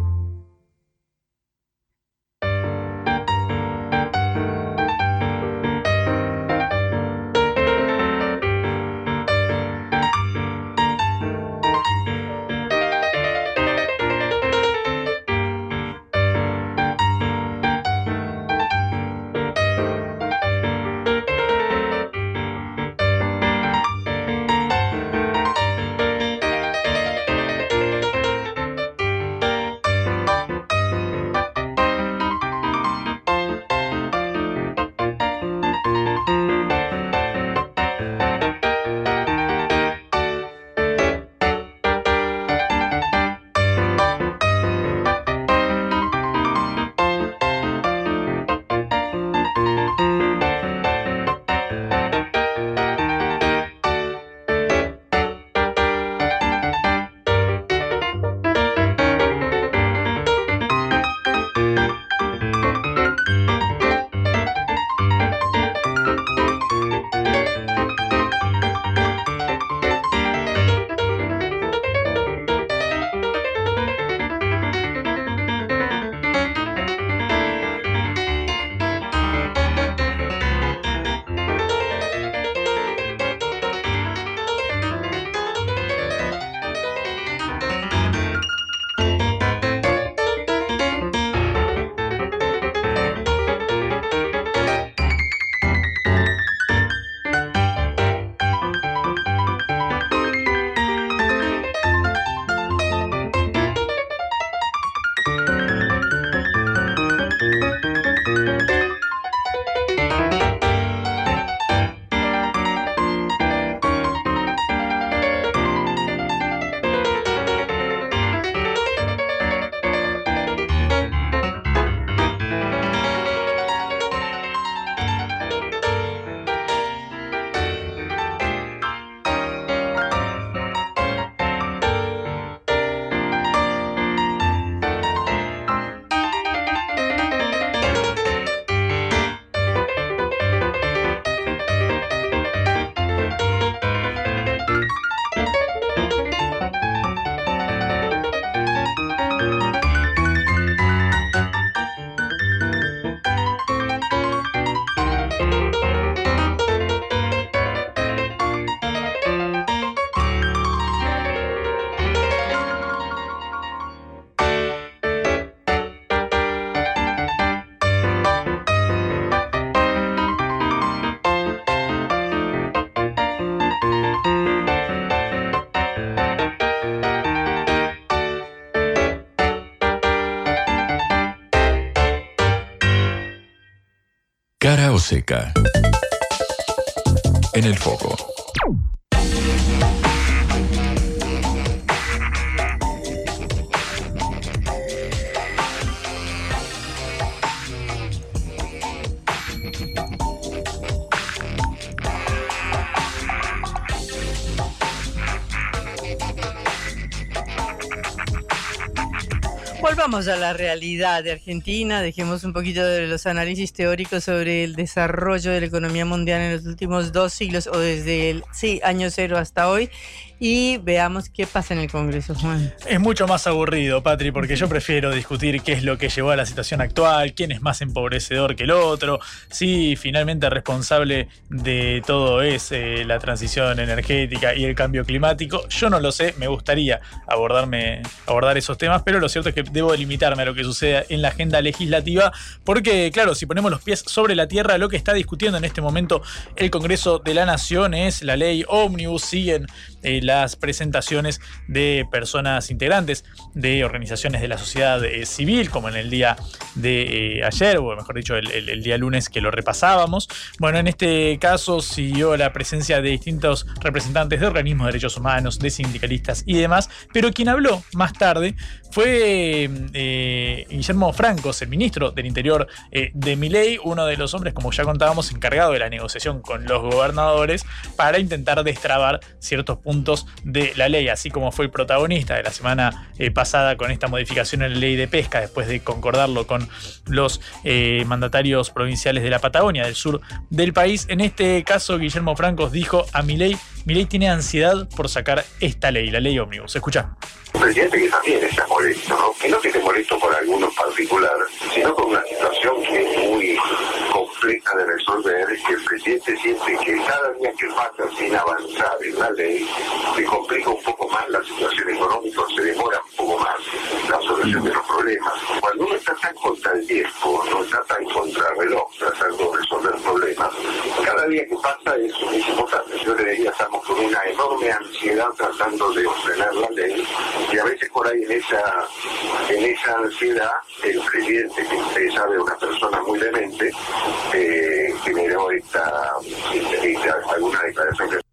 Seca. En el foco. Volvamos a la realidad de Argentina, dejemos un poquito de los análisis teóricos sobre el desarrollo de la economía mundial en los últimos dos siglos o desde el sí, año cero hasta hoy y veamos qué pasa en el Congreso, Juan. Es mucho más aburrido, Patri, porque yo prefiero discutir qué es lo que llevó a la situación actual, quién es más empobrecedor que el otro, si finalmente responsable de todo es eh, la transición energética y el cambio climático. Yo no lo sé, me gustaría abordarme, abordar esos temas, pero lo cierto es que debo limitarme a lo que suceda en la agenda legislativa, porque claro, si ponemos los pies sobre la tierra, lo que está discutiendo en este momento el Congreso de la Nación es la ley Omnibus, siguen eh, las presentaciones de personas integrantes de organizaciones de la sociedad eh, civil, como en el día de eh, ayer, o mejor dicho, el, el, día lunes que lo repasábamos. Bueno, en este caso siguió la presencia de distintos representantes de organismos de derechos humanos, de sindicalistas y demás, pero quien habló más tarde fue Guillermo Francos, el ministro del Interior de Miley, uno de los hombres, como ya contábamos, encargado de la negociación con los gobernadores para intentar destrabar ciertos puntos de la ley, así como fue el protagonista de la semana eh, pasada con esta modificación en la ley de pesca, después de concordarlo con los eh, mandatarios provinciales de la Patagonia, del sur del país. En este caso, Guillermo Francos dijo a Milei, Milei tiene ansiedad por sacar esta ley, la ley ómnibus. Escucha. Presidente que también está molesto, ¿no? que no esté molesto por algunos particulares, sino por una situación que es muy resolver, que el presidente siente que cada día que pasa sin avanzar en la ley, se complica un poco más la situación económica, se demora un poco más la solución de los problemas. Cuando uno está tan contra el tiempo, no está tan contra el reloj tratando de resolver problemas, cada día que pasa es, es importante. Yo le diría, estamos con una enorme ansiedad tratando de ordenar la ley y a veces por ahí en esa en esa ansiedad el presidente que usted sabe una persona muy demente eh, generó esta, esta, alguna declaración que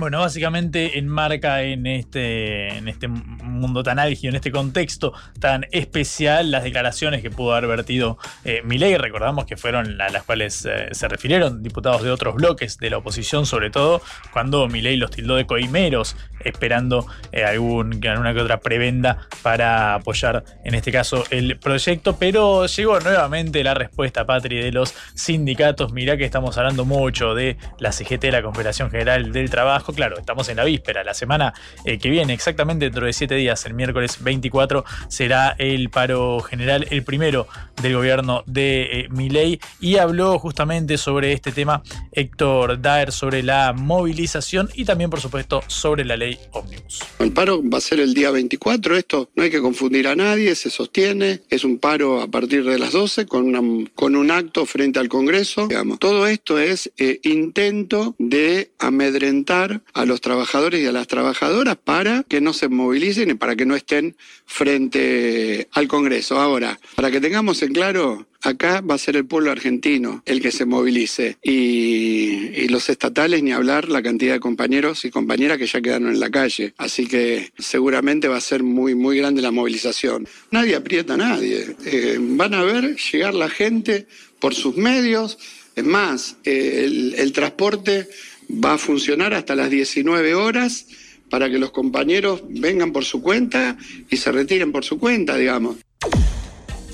bueno, básicamente enmarca en este, en este mundo tan álgido, en este contexto tan especial, las declaraciones que pudo haber vertido eh, Milei. Recordamos que fueron a las cuales eh, se refirieron diputados de otros bloques de la oposición, sobre todo cuando Milei los tildó de coimeros, esperando eh, algún, alguna que otra prebenda para apoyar, en este caso, el proyecto. Pero llegó nuevamente la respuesta, Patri, de los sindicatos. Mirá que estamos hablando mucho de la CGT, la Confederación General del Trabajo claro, estamos en la víspera, la semana eh, que viene, exactamente dentro de siete días, el miércoles 24, será el paro general, el primero del gobierno de eh, Milei, y habló justamente sobre este tema Héctor Daer, sobre la movilización y también, por supuesto, sobre la ley ómnibus. El paro va a ser el día 24, esto no hay que confundir a nadie, se sostiene, es un paro a partir de las 12 con, una, con un acto frente al Congreso, digamos. Todo esto es eh, intento de amedrentar a los trabajadores y a las trabajadoras para que no se movilicen y para que no estén frente al Congreso. Ahora, para que tengamos en claro, acá va a ser el pueblo argentino el que se movilice y, los estatales ni hablar la cantidad de compañeros y compañeras que ya quedaron en la calle. Así que seguramente va a ser muy, muy grande la movilización. Nadie aprieta a nadie. Eh, van a ver llegar la gente por sus medios. Es más, eh, el transporte va a funcionar hasta las 19 horas para que los compañeros vengan por su cuenta y se retiren por su cuenta, digamos.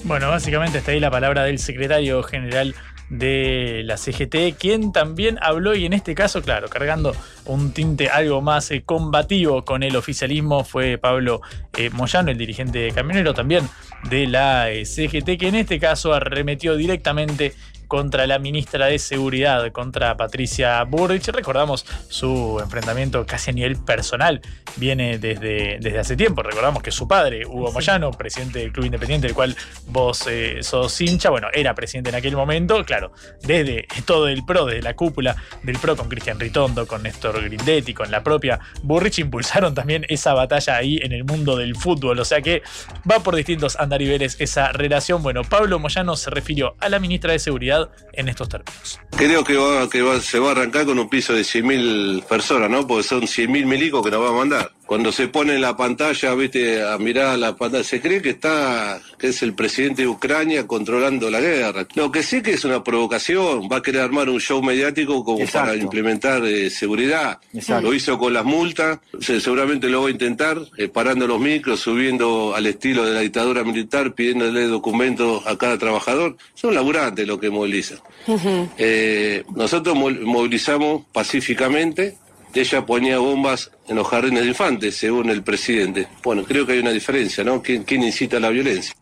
Bueno, básicamente está ahí la palabra del secretario general de la CGT, quien también habló y en este caso, claro, cargando un tinte algo más eh, combativo con el oficialismo, fue Pablo eh, Moyano, el dirigente camionero también de la eh, CGT, que en este caso arremetió directamente contra la ministra de Seguridad, contra Patricia Burrich. Recordamos su enfrentamiento casi a nivel personal, viene desde, desde hace tiempo. Recordamos que su padre, Hugo Moyano, presidente del Club Independiente, del cual vos eh, sos hincha, bueno, era presidente en aquel momento, claro, desde todo el PRO, desde la cúpula del PRO con Cristian Ritondo, con Néstor Grindetti, con la propia Burrich, impulsaron también esa batalla ahí en el mundo del fútbol. O sea que va por distintos andariveles esa relación. Bueno, Pablo Moyano se refirió a la ministra de Seguridad en estos términos. Creo que, va, se va a arrancar con un piso de 100.000 personas, ¿no? Porque son 100.000 milicos que nos va a mandar. Cuando se pone en la pantalla, viste, a mirar la pantalla, se cree que está, que es el presidente de Ucrania controlando la guerra. Lo que sí que es una provocación, va a querer armar un show mediático como Exacto. para implementar eh, seguridad. Exacto. Lo hizo con las multas, se- seguramente lo va a intentar, eh, parando los micros, subiendo al estilo de la dictadura militar, pidiéndole documentos a cada trabajador. Son laburantes los que movilizan. Eh, nosotros mo- movilizamos pacíficamente. Ella ponía bombas en los jardines de infantes, según el presidente. Bueno, creo que hay una diferencia, ¿no? ¿Quién, quién incita a la violencia?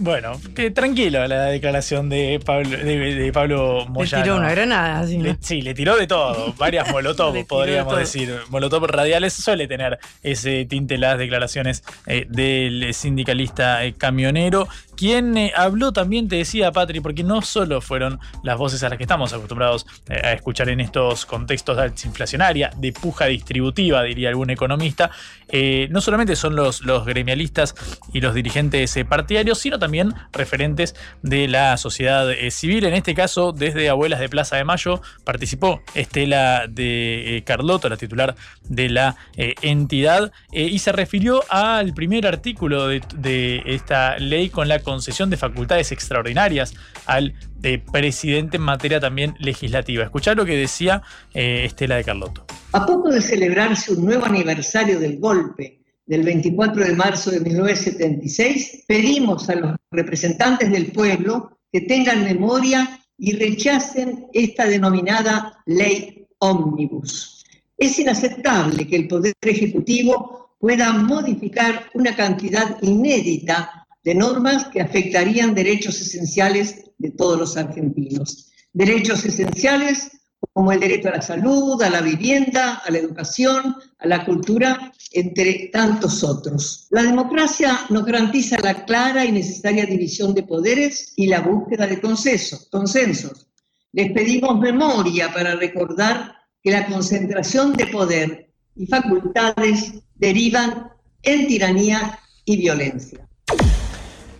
Bueno, que tranquilo la declaración de Pablo, de, de Pablo Le tiró una granada, ¿no? Le- sí, le tiró de todo, varias molotov, podríamos de decir. Molotov radiales suele tener ese tinte las declaraciones eh, del sindicalista eh, camionero, quien eh, habló también, te decía Patri, porque no solo fueron las voces a las que estamos acostumbrados eh, a escuchar en estos contextos de alza inflacionaria, de puja distributiva, diría algún economista, eh, no solamente son los, los gremialistas y los dirigentes partidarios, sino también referentes de la sociedad civil. En este caso, desde Abuelas de Plaza de Mayo participó Estela de Carlotto, la titular de la entidad, y se refirió al primer artículo de, de esta ley con la concesión de facultades extraordinarias al eh, presidente en materia también legislativa. Escuchá lo que decía eh, Estela de Carlotto. A poco de celebrarse un nuevo aniversario del golpe del 24 de marzo de 1976, pedimos a los representantes del pueblo que tengan memoria y rechacen esta denominada ley ómnibus. Es inaceptable que el Poder Ejecutivo pueda modificar una cantidad inédita de normas que afectarían derechos esenciales de todos los argentinos. Derechos esenciales como el derecho a la salud, a la vivienda, a la educación, a la cultura, entre tantos otros. La democracia nos garantiza la clara y necesaria división de poderes y la búsqueda de consenso- consensos. Les pedimos memoria para recordar que la concentración de poder y facultades derivan en tiranía y violencia.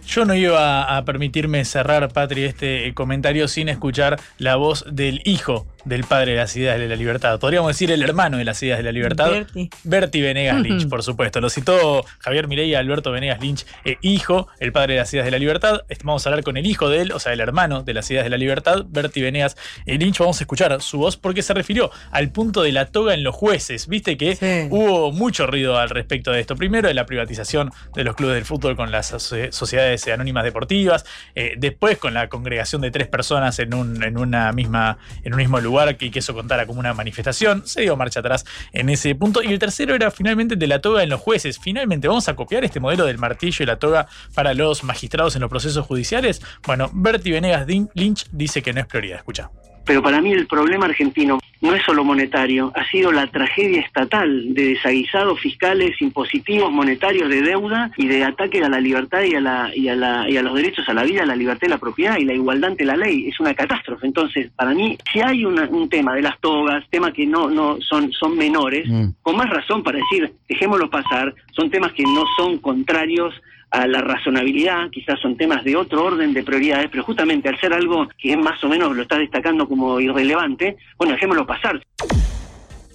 Yo no iba a permitirme cerrar, Patri, este comentario sin escuchar la voz del hijo del padre de las ideas de la libertad. Podríamos decir el hermano de las ideas de la libertad. Berti. Berti Venegas Lynch, por supuesto. Lo citó Javier Milei, Alberto Venegas Lynch, eh, hijo, el padre de las ideas de la libertad. Est- Vamos a hablar con el hijo de él, o sea, el hermano de las ideas de la libertad, Berti Venegas eh, Lynch. Vamos a escuchar su voz porque se refirió al punto de la toga en los jueces. Viste que hubo mucho ruido al respecto de esto. Primero, de la privatización de los clubes del fútbol con las sociedades anónimas deportivas. eh, después, con la congregación de tres personas en un, en una misma, en un mismo lugar que, que eso contara como una manifestación. Se dio marcha atrás en ese punto. Y el tercero era finalmente de la toga en los jueces. Finalmente, vamos a copiar este modelo del martillo y la toga para los magistrados en los procesos judiciales. Bueno, Berti Venegas Lynch dice que no es prioridad. Escucha. Pero para mí el problema argentino no es solo monetario, ha sido la tragedia estatal de desaguisados fiscales, impositivos, monetarios, de deuda y de ataque a la libertad y a, la, y, a la, y a los derechos a la vida, a la libertad y la propiedad y la igualdad ante la ley. Es una catástrofe. Entonces, para mí, si hay una- un tema de las togas, temas que no, no son, son menores, con más razón para decir, dejémoslo pasar, son temas que no son contrarios a la razonabilidad, quizás son temas de otro orden de prioridades, pero justamente al ser algo que más o menos lo está destacando como irrelevante, bueno, dejémoslo pasar.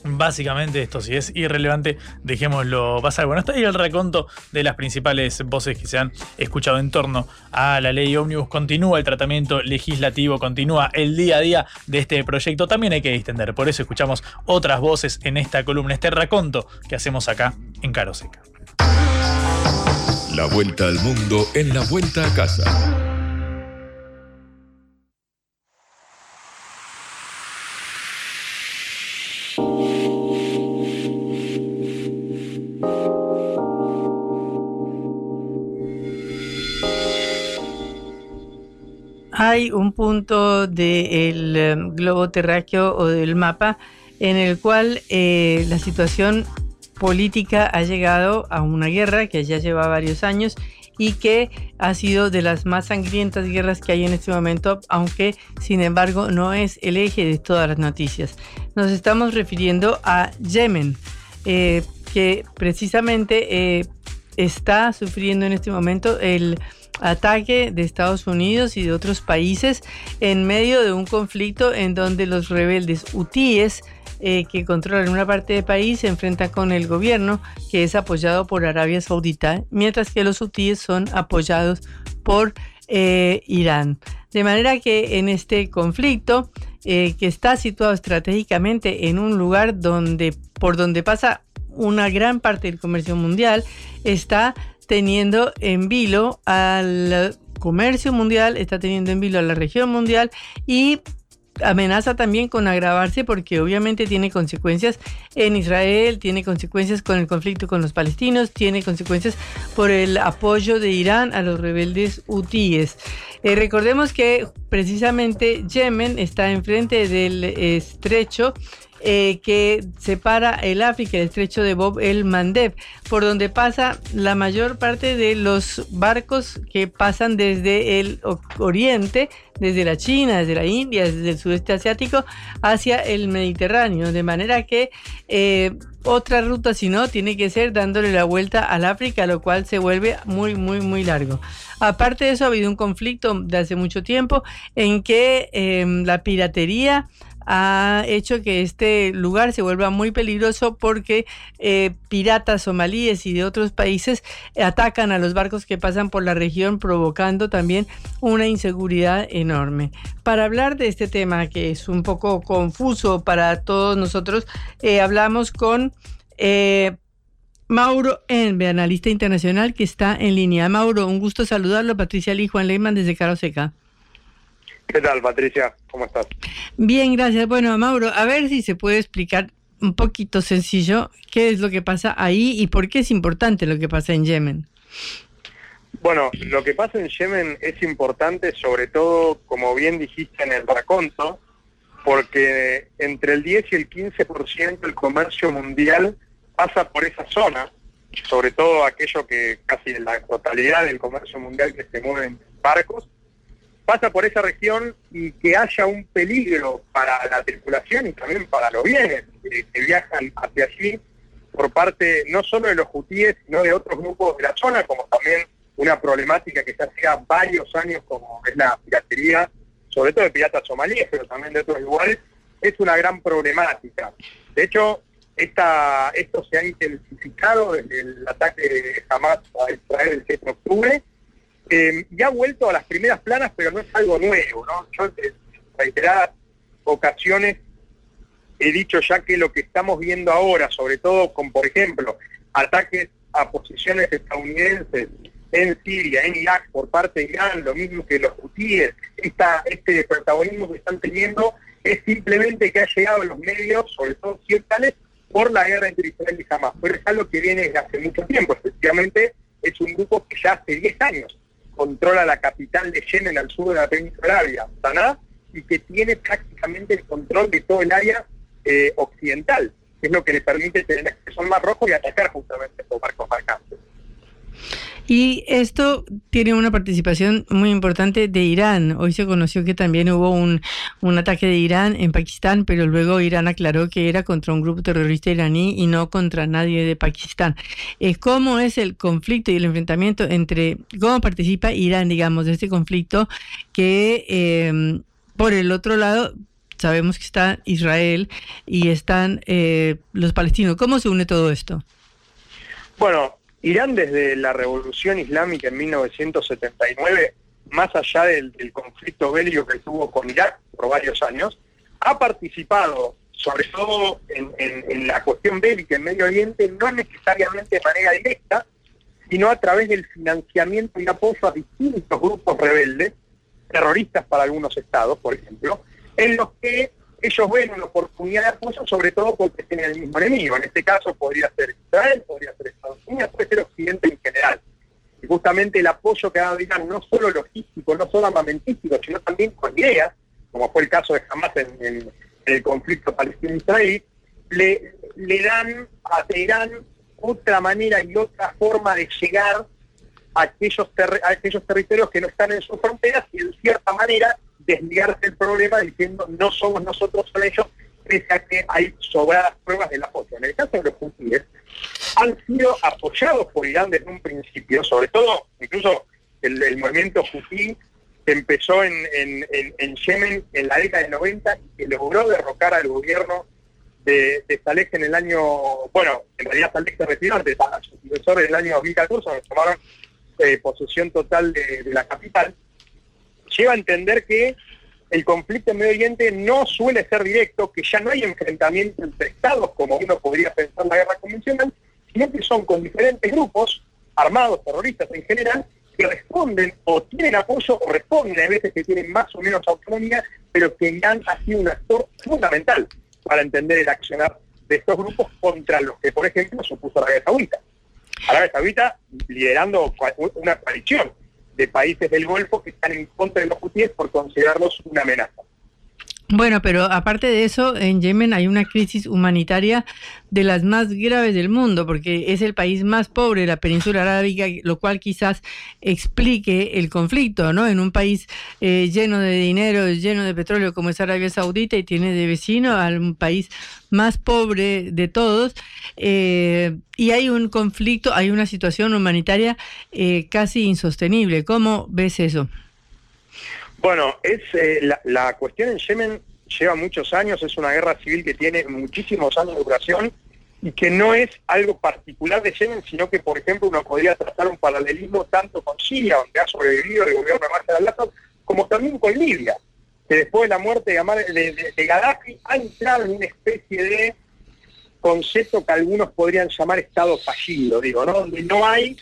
Básicamente esto, si es irrelevante, dejémoslo pasar. Bueno, está ahí el reconto de las principales voces que se han escuchado en torno a la ley ómnibus. Continúa el tratamiento legislativo, continúa el día a día de este proyecto. También hay que distender, por eso escuchamos otras voces en esta columna, este raconto que hacemos acá en Caro Seca. La vuelta al mundo en la vuelta a casa. hay un punto del eh, globo terráqueo o del mapa en el cual eh, la situación política ha llegado a una guerra que ya lleva varios años y que ha sido de las más sangrientas guerras que hay en este momento, aunque sin embargo no es el eje de todas las noticias. Nos estamos refiriendo a Yemen, eh, que precisamente eh, está sufriendo en este momento el ataque de Estados Unidos y de otros países en medio de un conflicto en donde los rebeldes hutíes eh, que controlan una parte del país se enfrenta con el gobierno que es apoyado por Arabia Saudita, mientras que los hutíes son apoyados por eh, Irán. De manera que en este conflicto, eh, que está situado estratégicamente en un lugar donde, por donde pasa una gran parte del comercio mundial, está teniendo en vilo al comercio mundial, está teniendo en vilo a la región mundial y amenaza también con agravarse porque obviamente tiene consecuencias en Israel, tiene consecuencias con el conflicto con los palestinos, tiene consecuencias por el apoyo de Irán a los rebeldes hutíes. Eh, recordemos que precisamente Yemen está enfrente del estrecho eh, que separa el África, el estrecho de Bob el Mandeb, por donde pasa la mayor parte de los barcos que pasan desde el oriente, desde la China, desde la India, desde el sudeste asiático, hacia el Mediterráneo. De manera que eh, otra ruta, si no, tiene que ser dándole la vuelta al África, lo cual se vuelve muy, muy, muy largo. Aparte de eso, ha habido un conflicto de hace mucho tiempo en que eh, la piratería ha hecho que este lugar se vuelva muy peligroso porque eh, piratas somalíes y de otros países atacan a los barcos que pasan por la región provocando también una inseguridad enorme. Para hablar de este tema que es un poco confuso para todos nosotros, eh, hablamos con... Eh, Mauro Enbe, analista internacional que está en línea. Mauro, un gusto saludarlo. Patricia Lee, Juan Leyman desde Caro Seca. ¿Qué tal, Patricia? ¿Cómo estás? Bien, gracias. Bueno, Mauro, a ver si se puede explicar un poquito sencillo qué es lo que pasa ahí y por qué es importante lo que pasa en Yemen. Bueno, lo que pasa en Yemen es importante sobre todo, como bien dijiste en el raconto, porque entre el 10 y el 15% del comercio mundial pasa por esa zona, sobre todo aquello que casi la totalidad del comercio mundial que se mueve en barcos, pasa por esa región y que haya un peligro para la tripulación y también para los bienes que, viajan hacia allí por parte no solo de los hutíes, sino de otros grupos de la zona, como también una problemática que ya hacía varios años, como es la piratería, sobre todo de piratas somalíes, pero también de otros iguales, es una gran problemática. De hecho, esta, esto se ha intensificado desde el ataque de Hamas a Israel el 7 de octubre, eh, y ha vuelto a las primeras planas, pero no es algo nuevo, ¿no? Yo en reiteradas ocasiones he dicho ya que lo que estamos viendo ahora, sobre todo con, por ejemplo, ataques a posiciones estadounidenses en Siria, en Irak, por parte de Irán, lo mismo que los hutíes, esta, este protagonismo que están teniendo es simplemente que ha llegado a los medios, sobre todo occidentales, por la guerra entre Israel y Hamas. Pero es algo que viene desde hace mucho tiempo. Efectivamente, es un grupo que ya hace 10 años controla la capital de Yemen al sur de la península arábiga, Sanaa, y que tiene prácticamente el control de todo el área eh, occidental, que es lo que le permite tener acceso al Mar Rojo y atacar justamente estos barcos mercantes. Y esto tiene una participación muy importante de Irán. Hoy se conoció que también hubo un, ataque de Irán en Pakistán, pero luego Irán aclaró que era contra un grupo terrorista iraní y no contra nadie de Pakistán. Eh, ¿Cómo es el conflicto y el enfrentamiento entre, cómo participa Irán, digamos, de este conflicto que em, por el otro lado sabemos que está Israel y están eh, los palestinos? ¿Cómo se une todo esto? Bueno, Irán desde la revolución islámica en 1979, más allá del, conflicto bélico que tuvo con Irak por varios años, ha participado sobre todo en, la cuestión bélica en Medio Oriente, no necesariamente de manera directa, sino a través del financiamiento y apoyo a distintos grupos rebeldes, terroristas para algunos estados, por ejemplo, en los que ellos ven una oportunidad de apoyo, sobre todo porque tienen el mismo enemigo. En este caso podría ser Israel, podría ser Estados Unidos, puede ser Occidente en general. Y justamente el apoyo que dado Irán, no solo logístico, no solo armamentístico, sino también con ideas, como fue el caso de Hamas en, el conflicto palestino-israelí, le, le dan a Teherán otra manera y otra forma de llegar a aquellos, terre- a aquellos territorios que no están en sus fronteras y en cierta manera desligarse del problema diciendo no somos nosotros, son ellos, pese a que hay sobradas pruebas del apoyo. En el caso de los hutíes, han sido apoyados por Irán desde un principio, sobre todo incluso el, el movimiento hutí que empezó en, en- en- en Yemen en la década del 90 y que logró derrocar al gobierno de, de Saleh en el año, bueno, en realidad Saleh se retiró antes, a su sucesor en el año 2014, donde tomaron eh, posesión total de, de la capital, lleva a entender que el conflicto en Medio Oriente no suele ser directo, que ya no hay enfrentamiento entre estados como uno podría pensar en la guerra convencional, sino que son con diferentes grupos armados, terroristas en general, que responden o tienen apoyo o responden, a veces que tienen más o menos autonomía, pero que Irán ha sido un actor fundamental para entender el accionar de estos grupos contra los que, por ejemplo, supuso Arabia Saudita. Arabia Saudita liderando una coalición de países del Golfo que están en contra de los hutíes por considerarlos una amenaza. Bueno, pero aparte de eso, en Yemen hay una crisis humanitaria de las más graves del mundo, porque es el país más pobre de la península arábiga, lo cual quizás explique el conflicto, ¿no? En un país eh, lleno de dinero, lleno de petróleo como es Arabia Saudita y tiene de vecino al país más pobre de todos, eh, y hay un conflicto, hay una situación humanitaria eh, casi insostenible. ¿Cómo ves eso? Bueno, es eh, la, la cuestión en Yemen lleva muchos años, es una guerra civil que tiene muchísimos años de duración y que no es algo particular de Yemen, sino que, por ejemplo, uno podría trazar un paralelismo tanto con Siria, donde ha sobrevivido el gobierno de Bashar al-Assad, como también con Libia, que después de la muerte de, de Gaddafi ha entrado en una especie de concepto que algunos podrían llamar Estado fallido, digo, ¿no? Donde no hay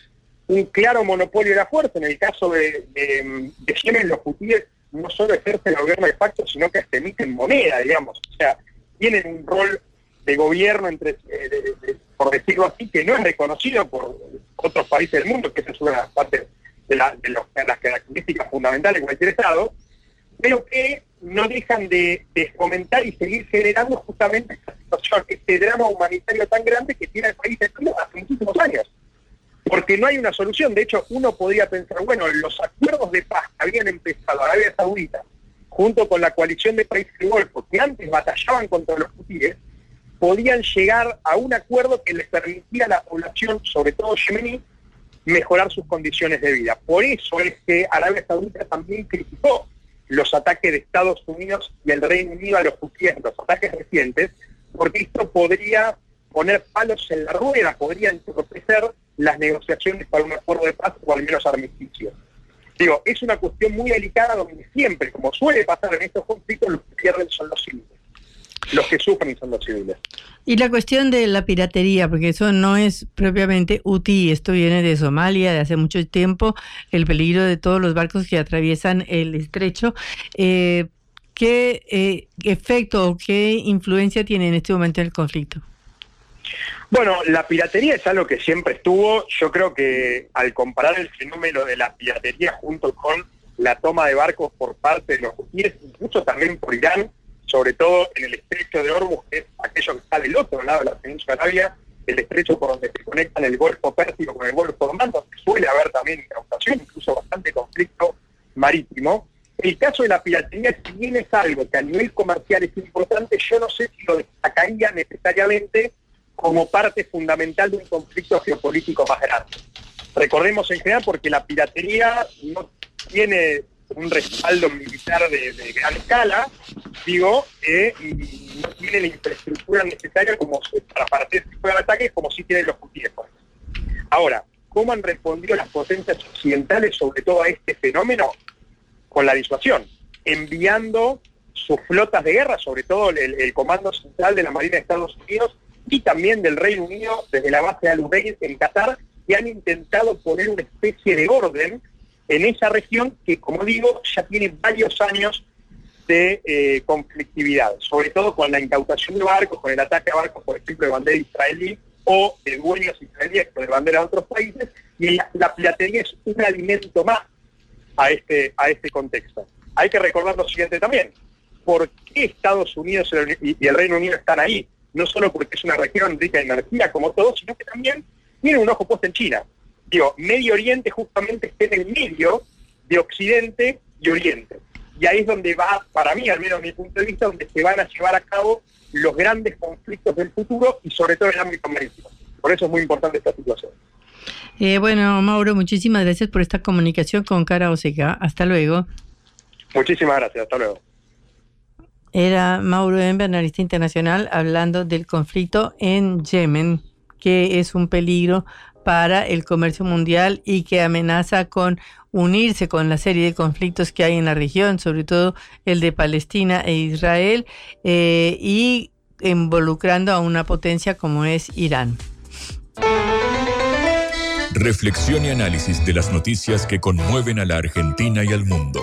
un claro monopolio de la fuerza. En el caso de, de, de Yemen, los hutíes no solo ejercen el gobierno de facto, sino que hasta emiten moneda, digamos. O sea, tienen un rol de gobierno, entre, eh, por decirlo así, que no es reconocido por otros países del mundo, que esa es una parte de, la- de las características fundamentales de cualquier Estado, pero que no dejan de, fomentar y seguir generando justamente esta situación, este drama humanitario tan grande que tiene el país hace muchísimos años. Porque no hay una solución. De hecho, uno podría pensar, bueno, los acuerdos de paz que habían empezado Arabia Saudita, junto con la coalición de países del Golfo, que antes batallaban contra los hutíes, podían llegar a un acuerdo que les permitiera a la población, sobre todo yemení, mejorar sus condiciones de vida. Por eso es que Arabia Saudita también criticó los ataques de Estados Unidos y el Reino Unido a los hutíes, los ataques recientes, porque esto podría poner palos en la rueda, podría entorpecer las negociaciones para un acuerdo de paz o al menos armisticio. Digo, es una cuestión muy delicada donde siempre, como suele pasar en estos conflictos, los que pierden son los civiles. Los que sufren son los civiles. Y la cuestión de la piratería, porque eso no es propiamente UTI, esto viene de Somalia de hace mucho tiempo, el peligro de todos los barcos que atraviesan el estrecho. Eh, ¿Qué eh, efecto o qué influencia tiene en este momento el conflicto? Bueno, la piratería es algo que siempre estuvo. Yo creo que al comparar el fenómeno de la piratería junto con la toma de barcos por parte de los hutíes, incluso también por Irán, sobre todo en el estrecho de Hormuz, que es aquello que está del otro lado de la península arabia, el estrecho por donde se conectan el Golfo Pérsico con el Golfo de Oman, donde suele haber también incautación, incluso bastante conflicto marítimo. El caso de la piratería, si bien es algo que a nivel comercial es importante, yo no sé si lo destacaría necesariamente como parte fundamental de un conflicto geopolítico más grande. Recordemos en general porque la piratería no tiene un respaldo militar de, gran escala, digo, eh, y no tiene la infraestructura necesaria como para partir de ataques como sí tienen los hutíes. Ahora, ¿cómo han respondido las potencias occidentales sobre todo a este fenómeno? Con la disuasión, enviando sus flotas de guerra, sobre todo el Comando Central de la Marina de Estados Unidos y también del Reino Unido desde la base de Al-Ubaid en Qatar, que han intentado poner una especie de orden en esa región que, como digo, ya tiene varios años de eh, conflictividad, sobre todo con la incautación de barcos, con el ataque a barcos, por ejemplo, de bandera israelí o de dueños israelíes de bandera de otros países, y la, la piratería es un alimento más a este, a este contexto. Hay que recordar lo siguiente también, ¿por qué Estados Unidos y el Reino Unido están ahí? No solo porque es una región rica en energía como todos, sino que también tiene un ojo puesto en China. Digo, Medio Oriente justamente está en el medio de Occidente y Oriente. Y ahí es donde va, para mí, al menos desde mi punto de vista, donde se van a llevar a cabo los grandes conflictos del futuro y sobre todo en el ámbito marítimo. Por eso es muy importante esta situación. Eh, bueno, Mauro, muchísimas gracias por esta comunicación con Cara Oseca. Hasta luego. Muchísimas gracias, hasta luego. Era Mauro Ember, analista internacional, hablando del conflicto en Yemen, que es un peligro para el comercio mundial y que amenaza con unirse con la serie de conflictos que hay en la región, sobre todo el de Palestina e Israel, eh, y involucrando a una potencia como es Irán. Reflexión y análisis de las noticias que conmueven a la Argentina y al mundo.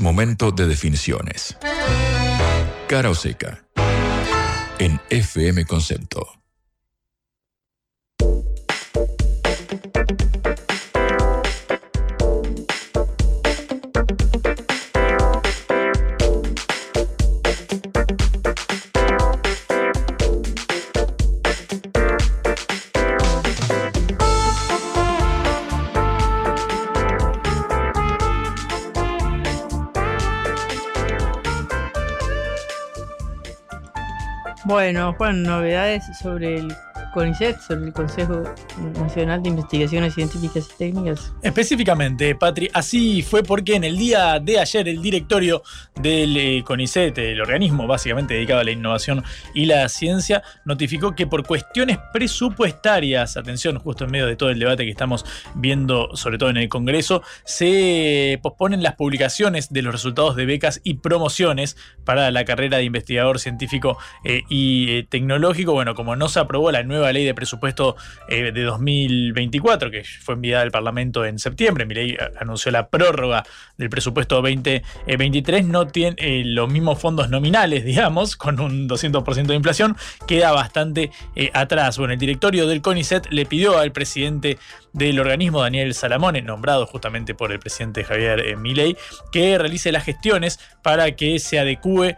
Momento de definiciones. Cara o seca. En FM Concepto. Bueno, Juan, novedades sobre el CONICET, sobre el Consejo Nacional de Investigaciones Científicas y Técnicas. Específicamente, Patri, así fue porque en el día de ayer el directorio del eh, CONICET, el organismo básicamente dedicado a la innovación y la ciencia, notificó que por cuestiones presupuestarias, atención, justo en medio de todo el debate que estamos viendo, sobre todo en el Congreso, se posponen las publicaciones de los resultados de becas y promociones para la carrera de investigador científico eh, y eh, tecnológico. Bueno, como no se aprobó la nueva ley de presupuesto eh, de 2024, que fue enviada al Parlamento en septiembre, mi ley anunció la prórroga del presupuesto 2023, no tiene los mismos fondos nominales, digamos, con un 200% de inflación, queda bastante atrás. Bueno, el directorio del CONICET le pidió al presidente del organismo, Daniel Salamone, nombrado justamente por el presidente Javier Milei, que realice las gestiones para que se adecue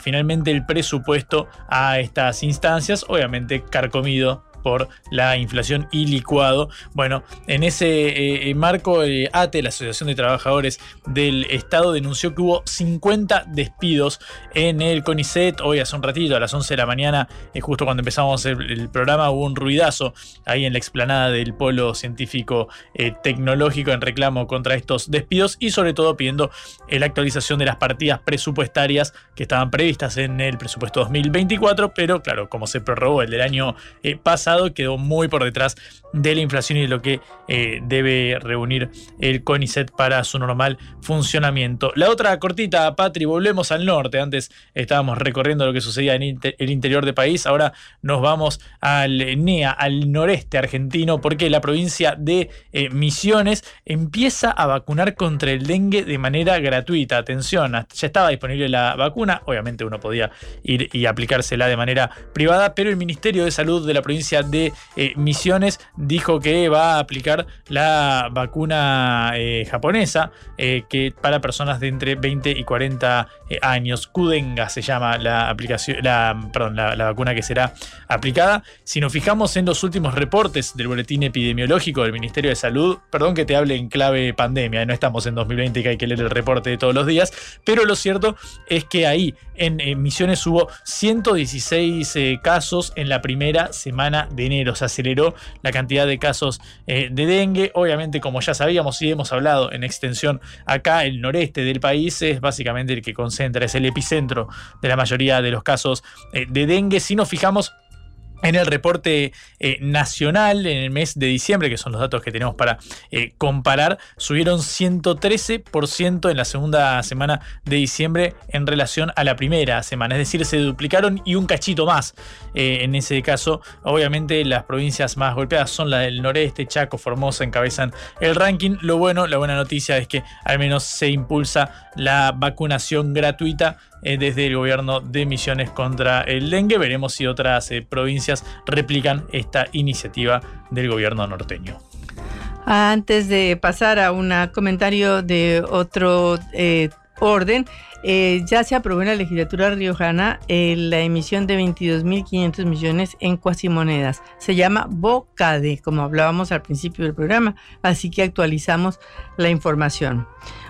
finalmente el presupuesto a estas instancias, obviamente carcomido por la inflación y licuado. Bueno, en ese eh, eh, marco, eh, ATE, la Asociación de Trabajadores del Estado, denunció que hubo 50 despidos en el CONICET. Hoy hace un ratito, a las 11 de la mañana, justo cuando empezamos el, programa, hubo un ruidazo ahí en la explanada del Polo Científico Tecnológico en reclamo contra estos despidos y sobre todo pidiendo la actualización de las partidas presupuestarias que estaban previstas en el presupuesto 2024, pero claro, como se prorrogó el del año pasado, quedó muy por detrás de la inflación y de lo que eh, debe reunir el CONICET para su normal funcionamiento. La otra cortita, Patri, volvemos al norte. Antes estábamos recorriendo lo que sucedía en el interior del país, ahora nos vamos al NEA, al noreste argentino, porque la provincia de eh, Misiones empieza a vacunar contra el dengue de manera gratuita. Atención, ya estaba disponible la vacuna, obviamente uno podía ir y aplicársela de manera privada, pero el Ministerio de Salud de la provincia de eh, Misiones dijo que va a aplicar la vacuna eh, japonesa eh, que para personas de entre 20 y 40 años. Kudenga se llama la aplicación, la, perdón, la, vacuna que será aplicada. Si nos fijamos en los últimos reportes del boletín epidemiológico del Ministerio de Salud, perdón que te hable en clave pandemia, no estamos en 2020 y que hay que leer el reporte de todos los días, pero lo cierto es que ahí en, Misiones hubo 116 casos en la primera semana de enero. Se aceleró la cantidad de casos eh, de dengue. Obviamente, como ya sabíamos y hemos hablado en extensión acá, el noreste del país es básicamente el que concentra, es el epicentro de la mayoría de los casos eh, de dengue. Si nos fijamos en el reporte eh, nacional, en el mes de diciembre, que son los datos que tenemos para eh, comparar, subieron 113% en la segunda semana de diciembre en relación a la primera semana. Es decir, se duplicaron y un cachito más. Eh, en ese caso, obviamente las provincias más golpeadas son la del noreste, Chaco, Formosa, encabezan el ranking. Lo bueno, la buena noticia es que al menos se impulsa la vacunación gratuita eh, desde el gobierno de Misiones contra el dengue. Veremos si otras eh, provincias replican esta iniciativa del gobierno norteño. Antes de pasar a un comentario de otro eh, orden, ya se aprobó en la legislatura riojana la emisión de 22.500 millones en cuasimonedas. Se llama BOCADE, como hablábamos al principio del programa, así que actualizamos la información.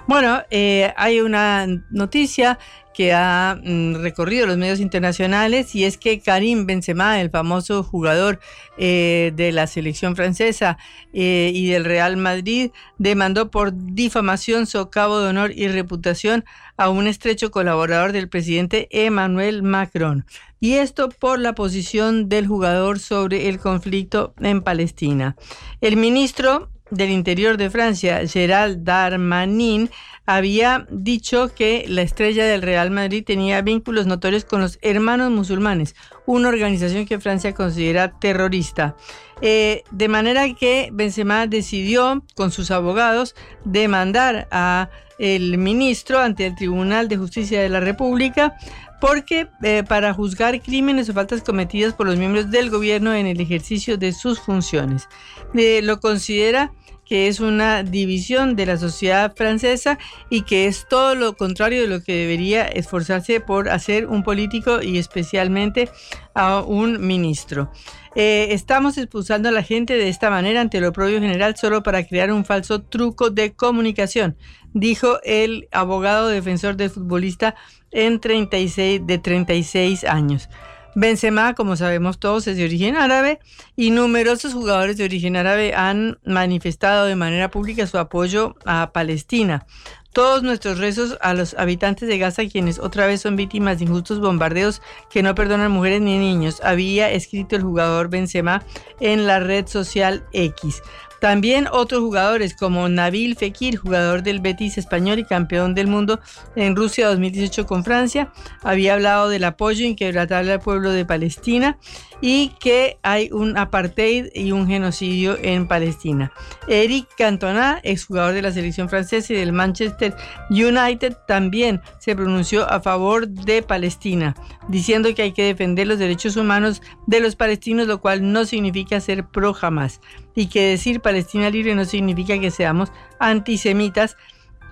Bueno, hay una noticia que ha mm, recorrido los medios internacionales y es que Karim Benzema, el famoso jugador eh, de la selección francesa eh, y del Real Madrid, demandó por difamación, socavo de honor y reputación a un estrecho colaborador del presidente Emmanuel Macron. Y esto por la posición del jugador sobre el conflicto en Palestina. El ministro del Interior de Francia, Gerald Darmanin, había dicho que la estrella del Real Madrid tenía vínculos notorios con los Hermanos Musulmanes, una organización que Francia considera terrorista. Eh, de manera que Benzema decidió, con sus abogados, demandar a el ministro ante el Tribunal de Justicia de la República porque eh, para juzgar crímenes o faltas cometidas por los miembros del gobierno en el ejercicio de sus funciones. Eh, lo considera que es una división de la sociedad francesa y que es todo lo contrario de lo que debería esforzarse por hacer un político y especialmente a un ministro. Eh, estamos expulsando a la gente de esta manera ante lo propio general solo para crear un falso truco de comunicación, dijo el abogado defensor del futbolista en 36, de 36 años. Benzema, como sabemos todos, es de origen árabe y numerosos jugadores de origen árabe han manifestado de manera pública su apoyo a Palestina. Todos nuestros rezos a los habitantes de Gaza, quienes otra vez son víctimas de injustos bombardeos que no perdonan mujeres ni niños, había escrito el jugador Benzema en la red social X. También otros jugadores como Nabil Fekir, jugador del Betis español y campeón del mundo en Rusia 2018 con Francia, había hablado del apoyo inquebrantable al pueblo de Palestina y que hay un apartheid y un genocidio en Palestina. Eric Cantona, exjugador de la selección francesa y del Manchester United, también se pronunció a favor de Palestina, diciendo que hay que defender los derechos humanos de los palestinos, lo cual no significa ser pro jamás y que decir Palestina libre no significa que seamos antisemitas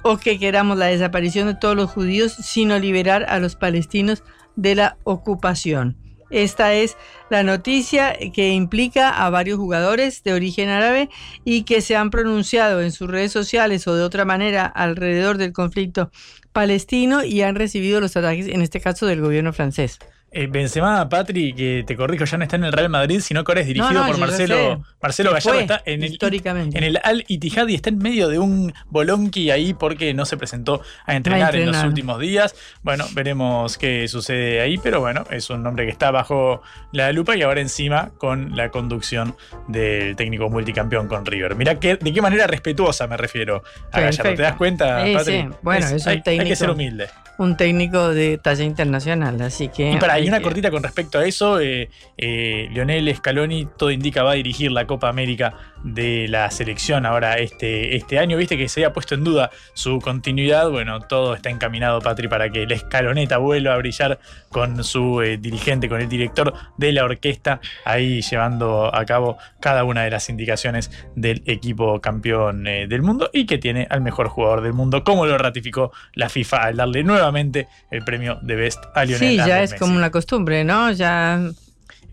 o que queramos la desaparición de todos los judíos, sino liberar a los palestinos de la ocupación. Esta es la noticia que implica a varios jugadores de origen árabe y que se han pronunciado en sus redes sociales o de otra manera alrededor del conflicto palestino y han recibido los ataques, en este caso del gobierno francés. Eh, Benzema, Patri, que te corrijo, ya no está en el Real Madrid, sino que ahora es dirigido No, no, por Marcelo. Marcelo Gallardo. fue, Está en el, históricamente. en el Al Ittihad y está en medio de un bolonqui ahí porque no se presentó a entrenar, en los últimos días. Bueno, veremos qué sucede ahí, pero bueno, es un hombre que está bajo la lupa y ahora encima con la conducción del técnico multicampeón con River. Mira que, de qué manera respetuosa me refiero a Gallardo. ¿Te das cuenta, Sí, Patri? sí. Bueno, es un hay, hay técnico. que ser humilde. Un técnico de talla internacional, así que. Y para, hay una cortita con respecto a eso. eh, eh, Lionel Scaloni, todo indica, va a dirigir la Copa América de la selección ahora este, este año. Viste que se había puesto en duda su continuidad. Bueno, todo está encaminado, Patri, para que la escaloneta vuelva a brillar con su eh, dirigente, con el director de la orquesta, ahí llevando a cabo cada una de las indicaciones del equipo campeón eh, del mundo y que tiene al mejor jugador del mundo, como lo ratificó la FIFA al darle nuevamente el premio de Best a Lionel Sí, ya Andrés es Messi. como una costumbre, ¿no? Ya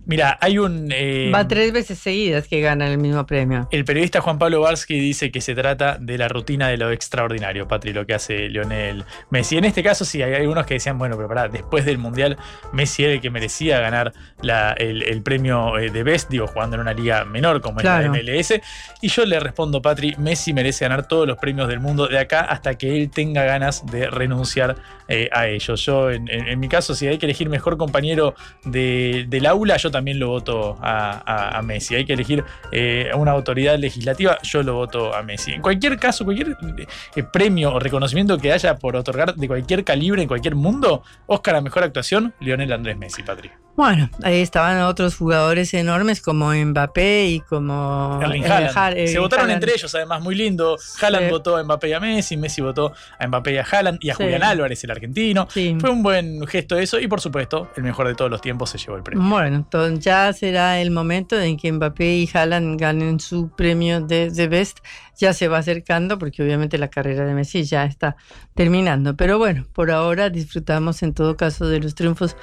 Mira, hay un. eh, va tres veces seguidas que gana el mismo premio. El periodista Juan Pablo Barsky dice que se trata de la rutina de lo extraordinario, Patri, lo que hace Lionel Messi. En este caso, sí, hay algunos que decían, bueno, pero pará, después del Mundial, Messi era el que merecía ganar la- el, el premio eh, de Best, digo, jugando en una liga menor como Claro. es la MLS. Y yo le respondo, Patri, Messi merece ganar todos los premios del mundo de acá hasta que él tenga ganas de renunciar eh, a ellos. Yo, en, en- en mi caso, si hay que elegir mejor compañero de- del aula, yo también lo voto a, a- Messi. Hay que elegir eh, una autoridad legislativa, yo lo voto a Messi. En cualquier caso, cualquier eh, premio o reconocimiento que haya por otorgar de cualquier calibre en cualquier mundo, Oscar a mejor actuación, Lionel Andrés Messi, Patri. Bueno, ahí estaban otros jugadores enormes como Mbappé y como Erling Haaland. Se votaron Haaland. entre ellos, además, muy lindo. Haaland Sí. votó a Mbappé y a Messi, Messi votó a Mbappé y a Haaland y a Sí. Julián Álvarez, el argentino. Fue un buen gesto eso y, por supuesto, el mejor de todos los tiempos se llevó el premio. Bueno, entonces ya será el momento en que Mbappé y Haaland ganen su premio de, de Best. Ya se va acercando porque obviamente la carrera de Messi ya está terminando. Pero bueno, por ahora disfrutamos en todo caso de los triunfos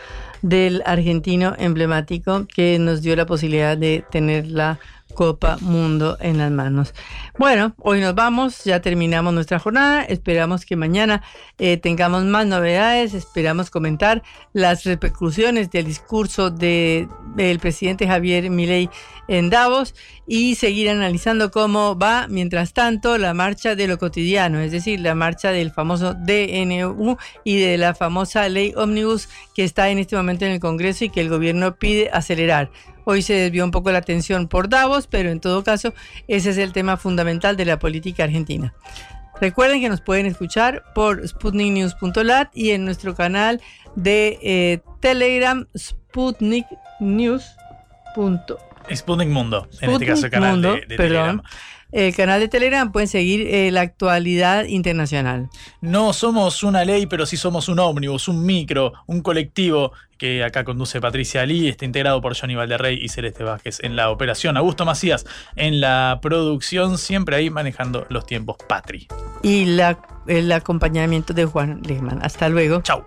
del argentino emblemático que nos dio la posibilidad de tener la Copa Mundo en las manos. Bueno, hoy nos vamos, ya terminamos nuestra jornada, esperamos que mañana eh, tengamos más novedades, esperamos comentar las repercusiones del discurso de- del presidente Javier Milei en Davos y seguir analizando cómo va, mientras tanto, la marcha de lo cotidiano, es decir, la marcha del famoso DNU y de la famosa ley Omnibus que está en este momento en el Congreso y que el gobierno pide acelerar. Hoy se desvió un poco la atención por Davos, pero en todo caso ese es el tema fundamental de la política argentina. Recuerden que nos pueden escuchar por sputniknews.lat y en nuestro canal de eh, Telegram Sputnik News. punto- Sputnik Mundo, en este caso el canal Mundo, de. Telegram. El canal de Telegram pueden seguir eh, la actualidad internacional. No somos una ley, pero sí somos un ómnibus, un micro, un colectivo que acá conduce Patricia Ali, está integrado por Johnny Valderrey y Celeste Vázquez en la operación, Augusto Macías en la producción, siempre ahí manejando los tiempos Patri. Y la, el acompañamiento de Juan Lehmann. Hasta luego. Chau.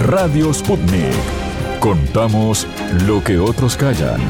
Radio Sputnik. Contamos lo que otros callan.